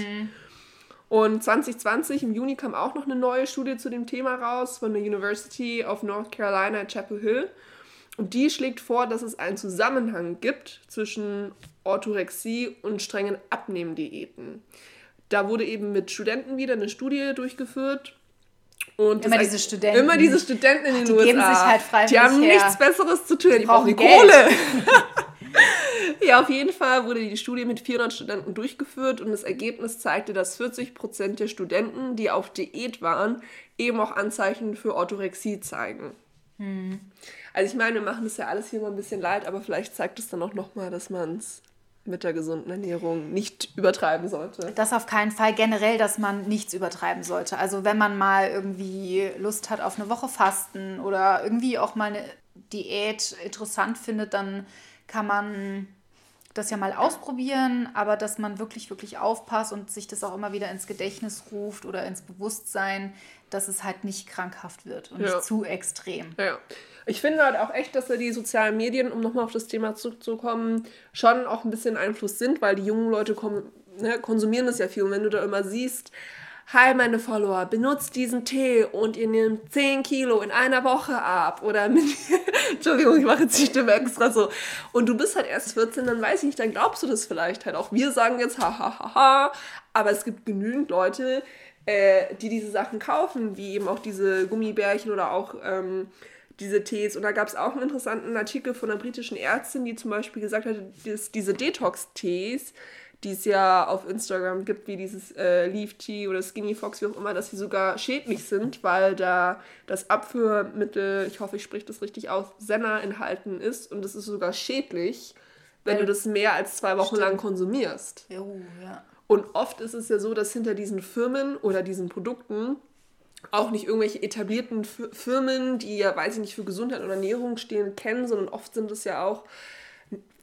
S1: Und 2020 im Juni kam auch noch eine neue Studie zu dem Thema raus von der University of North Carolina at Chapel Hill. Und die schlägt vor, dass es einen Zusammenhang gibt zwischen Orthorexie und strengen Abnehmdiäten. Da wurde eben mit Studenten wieder eine Studie durchgeführt. Und
S2: Immer diese Studenten.
S1: Immer diese Studenten in den
S2: die
S1: USA.
S2: geben sich halt freiwillig
S1: Die haben
S2: her.
S1: nichts Besseres zu tun. Die, brauchen die
S2: brauchen Geld.
S1: Kohle. Ja, auf jeden Fall wurde die Studie mit 400 Studenten durchgeführt und das Ergebnis zeigte, dass 40% der Studenten, die auf Diät waren, eben auch Anzeichen für Orthorexie zeigen. Also ich meine, wir machen das ja alles hier mal ein bisschen leid, aber vielleicht zeigt es dann auch nochmal, dass man es mit der gesunden Ernährung nicht übertreiben sollte.
S2: Das auf keinen Fall generell, dass man nichts übertreiben sollte. Also wenn man mal irgendwie Lust hat auf eine Woche Fasten oder irgendwie auch mal eine Diät interessant findet, dann kann man das ja mal ausprobieren, aber dass man wirklich, wirklich aufpasst und sich das auch immer wieder ins Gedächtnis ruft oder ins Bewusstsein, dass es halt nicht krankhaft wird und
S1: Ja.
S2: nicht zu extrem.
S1: Ja. Ich finde halt auch echt, dass da die sozialen Medien, um nochmal auf das Thema zurückzukommen, schon auch ein bisschen Einfluss sind, weil die jungen Leute kommen, ne, konsumieren das ja viel. Und wenn du da immer siehst, hi meine Follower, benutzt diesen Tee und ihr nehmt 10 Kilo in einer Woche ab. Oder mit, Entschuldigung, ich mache jetzt die Stimme extra so. Und du bist halt erst 14, dann weiß ich nicht, dann glaubst du das vielleicht halt auch. Wir sagen jetzt ha ha ha ha, aber es gibt genügend Leute, äh, die diese Sachen kaufen, wie eben auch diese Gummibärchen oder auch ähm, diese Tees. Und da gab es auch einen interessanten Artikel von einer britischen Ärztin, die zum Beispiel gesagt hat, dass diese Detox-Tees, die es ja auf Instagram gibt, wie dieses äh, Leaf Tea oder Skinny Fox, wie auch immer, dass sie sogar schädlich sind, weil da das Abführmittel, ich hoffe, ich spreche das richtig aus, Senna enthalten ist und das ist sogar schädlich, wenn du das mehr als zwei Wochen lang konsumierst.
S2: Jo, ja.
S1: Und oft ist es ja so, dass hinter diesen Firmen oder diesen Produkten auch nicht irgendwelche etablierten Firmen, die ja, weiß ich nicht, für Gesundheit oder Ernährung stehen, kennen, sondern oft sind es ja auch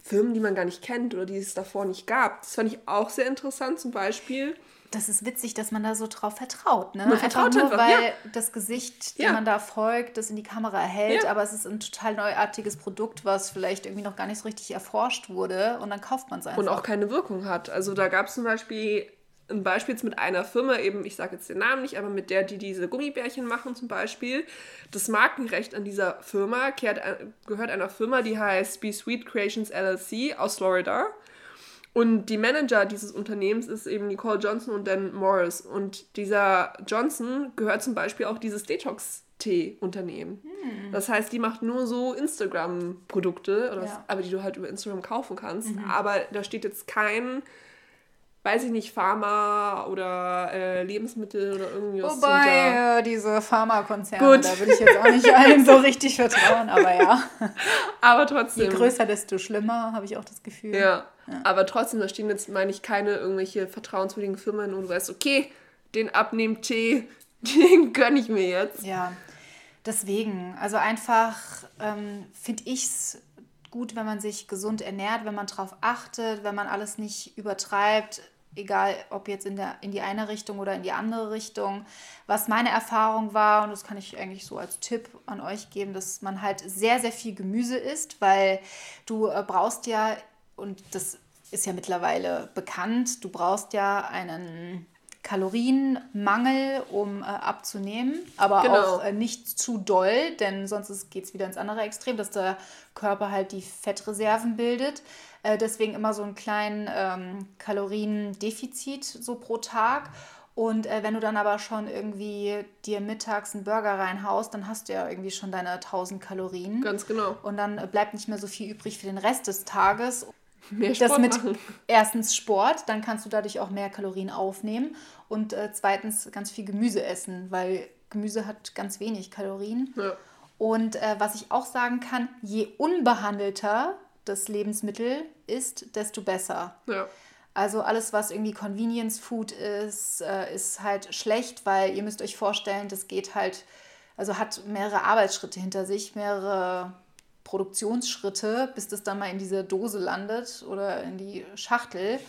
S1: Firmen, die man gar nicht kennt oder die es davor nicht gab. Das fand ich auch sehr interessant zum Beispiel.
S2: Das ist witzig, dass man da so drauf vertraut. Ne?
S1: Man vertraut
S2: nur,
S1: einfach,
S2: weil
S1: ja.
S2: das Gesicht, dem
S1: Ja.
S2: man da folgt, das in die Kamera hält,
S1: Ja.
S2: aber es ist ein total neuartiges Produkt, was vielleicht irgendwie noch gar nicht so richtig erforscht wurde und dann kauft man es einfach.
S1: und auch keine Wirkung hat. Also da gab es zum Beispiel ein Beispiel jetzt mit einer Firma, eben, ich sage jetzt den Namen nicht, aber mit der, die diese Gummibärchen machen zum Beispiel. Das Markenrecht an dieser Firma kehrt, gehört einer Firma, die heißt Be Sweet Creations LLC aus Florida. Und die Manager dieses Unternehmens ist eben Nicole Johnson und Dan Morris. Und dieser Johnson gehört zum Beispiel auch dieses Detox-Tee-Unternehmen. Das heißt, die macht nur so Instagram-Produkte,
S2: Ja.
S1: aber die du halt über Instagram kaufen kannst. Aber da steht jetzt kein, weiß ich nicht, Pharma oder äh, Lebensmittel oder irgendwas.
S2: Wobei äh, diese Pharmakonzerne,
S1: Gut.
S2: da würde ich jetzt auch nicht allen so richtig vertrauen, aber ja,
S1: Aber
S2: je
S1: trotzdem.
S2: größer, desto schlimmer, habe ich auch das Gefühl.
S1: Ja. Aber trotzdem, da stehen jetzt, meine ich, keine irgendwelche vertrauenswürdigen Firmen und du weißt, okay, den Abnehmtee, den gönne ich mir jetzt.
S2: Ja, deswegen, also einfach ähm, finde ich es gut, wenn man sich gesund ernährt, wenn man darauf achtet, wenn man alles nicht übertreibt, egal ob jetzt in, der, in die eine Richtung oder in die andere Richtung. Was meine Erfahrung war, und das kann ich eigentlich so als Tipp an euch geben, dass man halt sehr, sehr viel Gemüse isst, weil du äh, brauchst ja, und das ist ja mittlerweile bekannt, du brauchst ja einen Kalorienmangel, um äh, abzunehmen, aber
S1: Genau.
S2: auch äh, nicht zu doll, denn sonst geht es wieder ins andere Extrem, dass der Körper halt die Fettreserven bildet. Äh, deswegen immer so einen kleinen ähm, Kaloriendefizit so pro Tag. Und äh, wenn du dann aber schon irgendwie dir mittags einen Burger reinhaust, dann hast du ja irgendwie schon deine 1000 Kalorien.
S1: Ganz genau.
S2: Und dann äh, bleibt nicht mehr so viel übrig für den Rest des Tages.
S1: Mehr
S2: Das
S1: Sport
S2: mit
S1: machen.
S2: erstens Sport, dann kannst du dadurch auch mehr Kalorien aufnehmen und äh, zweitens ganz viel Gemüse essen, weil Gemüse hat ganz wenig Kalorien.
S1: Ja.
S2: Und äh, was ich auch sagen kann, je unbehandelter das Lebensmittel ist, desto besser.
S1: Ja.
S2: Also alles, was irgendwie Convenience Food ist, äh, ist halt schlecht, weil ihr müsst euch vorstellen, das geht halt, also hat mehrere Arbeitsschritte hinter sich, mehrere Produktionsschritte, bis das dann mal in diese Dose landet oder in die Schachtel.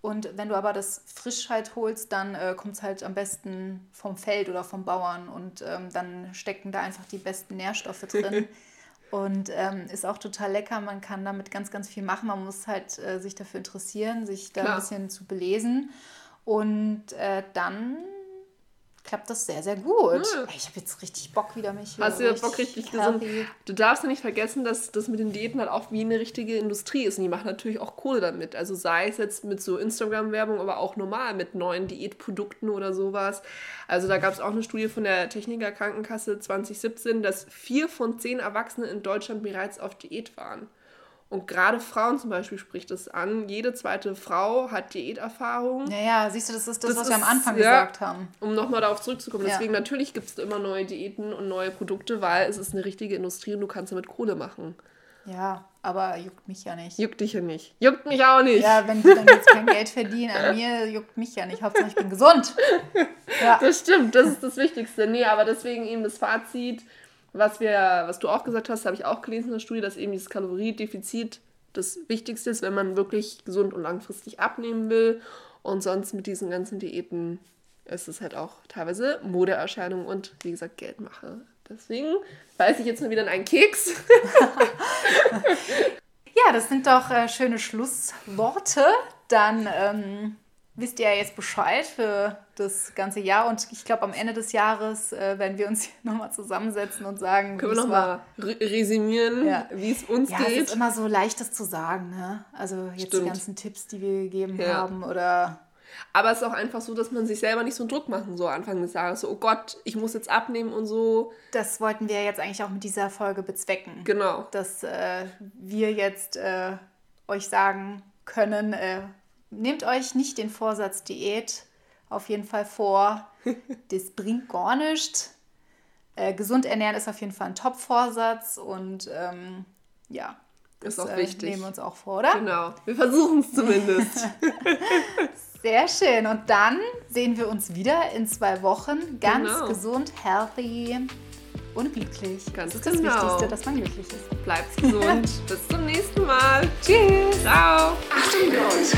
S2: Und wenn du aber das frisch halt holst, dann äh, kommt es halt am besten vom Feld oder vom Bauern und ähm, dann stecken da einfach die besten Nährstoffe drin. Und ähm, ist auch total lecker. Man kann damit ganz, ganz viel machen. Man muss halt äh, sich dafür interessieren, sich da
S1: Klar.
S2: ein bisschen zu belesen. Und äh, dann klappt das sehr, sehr gut. Ey, Ich habe jetzt richtig Bock wieder mich
S1: Hast du ja Bock richtig gesund. Du darfst ja nicht vergessen, dass das mit den Diäten halt auch wie eine richtige Industrie ist. Und die machen natürlich auch Kohle damit. Also sei es jetzt mit so Instagram-Werbung, aber auch normal mit neuen Diätprodukten oder sowas. Also da gab es auch eine Studie von der Techniker Krankenkasse 2017, dass vier von zehn Erwachsenen in Deutschland bereits auf Diät waren. Und gerade Frauen zum Beispiel spricht es an. Jede zweite Frau hat Diäterfahrung.
S2: Ja, ja, siehst du, das ist das,
S1: Das
S2: was wir am
S1: ist-
S2: Anfang
S1: ja.
S2: gesagt haben.
S1: Um nochmal darauf zurückzukommen.
S2: Ja.
S1: Deswegen natürlich gibt es immer neue Diäten und neue Produkte, weil es ist eine richtige Industrie und du kannst damit Kohle machen.
S2: Ja, aber juckt mich ja nicht.
S1: Juckt dich ja nicht. Juckt mich auch nicht.
S2: Ja, wenn die dann jetzt kein Geld verdienen an mir, juckt mich ja nicht. Hauptsache ich bin gesund. Ja.
S1: Das stimmt, das ist das Wichtigste. Nee, aber deswegen eben das Fazit, was wir, was du auch gesagt hast, habe ich auch gelesen in der Studie, dass eben dieses Kaloriedefizit das Wichtigste ist, wenn man wirklich gesund und langfristig abnehmen will. Und sonst mit diesen ganzen Diäten ist es halt auch teilweise Modeerscheinung und wie gesagt Geldmache. Deswegen beiße ich jetzt mal wieder in einen Keks.
S2: Ja, das sind doch äh, schöne Schlussworte. Dann ähm, wisst ihr ja jetzt Bescheid für das ganze Jahr. Und ich glaube, am Ende des Jahres äh, werden wir uns nochmal zusammensetzen und sagen,
S1: Können wir
S2: es
S1: nochmal resümieren,
S2: Ja.
S1: wie es uns
S2: Ja, es
S1: geht.
S2: ist immer so leichtes zu sagen, ne? Also jetzt
S1: Stimmt.
S2: die ganzen Tipps, die wir gegeben
S1: Ja.
S2: haben oder
S1: Aber es ist auch einfach so, dass man sich selber nicht so einen Druck machen, so Anfang des Jahres. So, oh Gott, ich muss jetzt abnehmen und so.
S2: das wollten wir jetzt eigentlich auch mit dieser Folge bezwecken.
S1: Genau.
S2: Dass äh, wir jetzt äh, euch sagen können, äh, nehmt euch nicht den Vorsatz Diät auf jeden Fall vor. das bringt gar nichts. Äh, gesund ernähren ist auf jeden Fall ein Top-Vorsatz und ähm, ja,
S1: Ist
S2: das
S1: auch
S2: äh,
S1: wichtig.
S2: nehmen wir uns auch vor, oder?
S1: Genau. Wir versuchen es zumindest.
S2: Sehr schön. Und dann sehen wir uns wieder in zwei Wochen. Ganz
S1: Genau.
S2: gesund, healthy und glücklich.
S1: Ganz
S2: das ist das
S1: genau.
S2: Wichtigste, dass man glücklich ist.
S1: Bleibt gesund. Bis zum nächsten Mal.
S2: Tschüss.
S1: Ciao.
S4: Achtung Girls,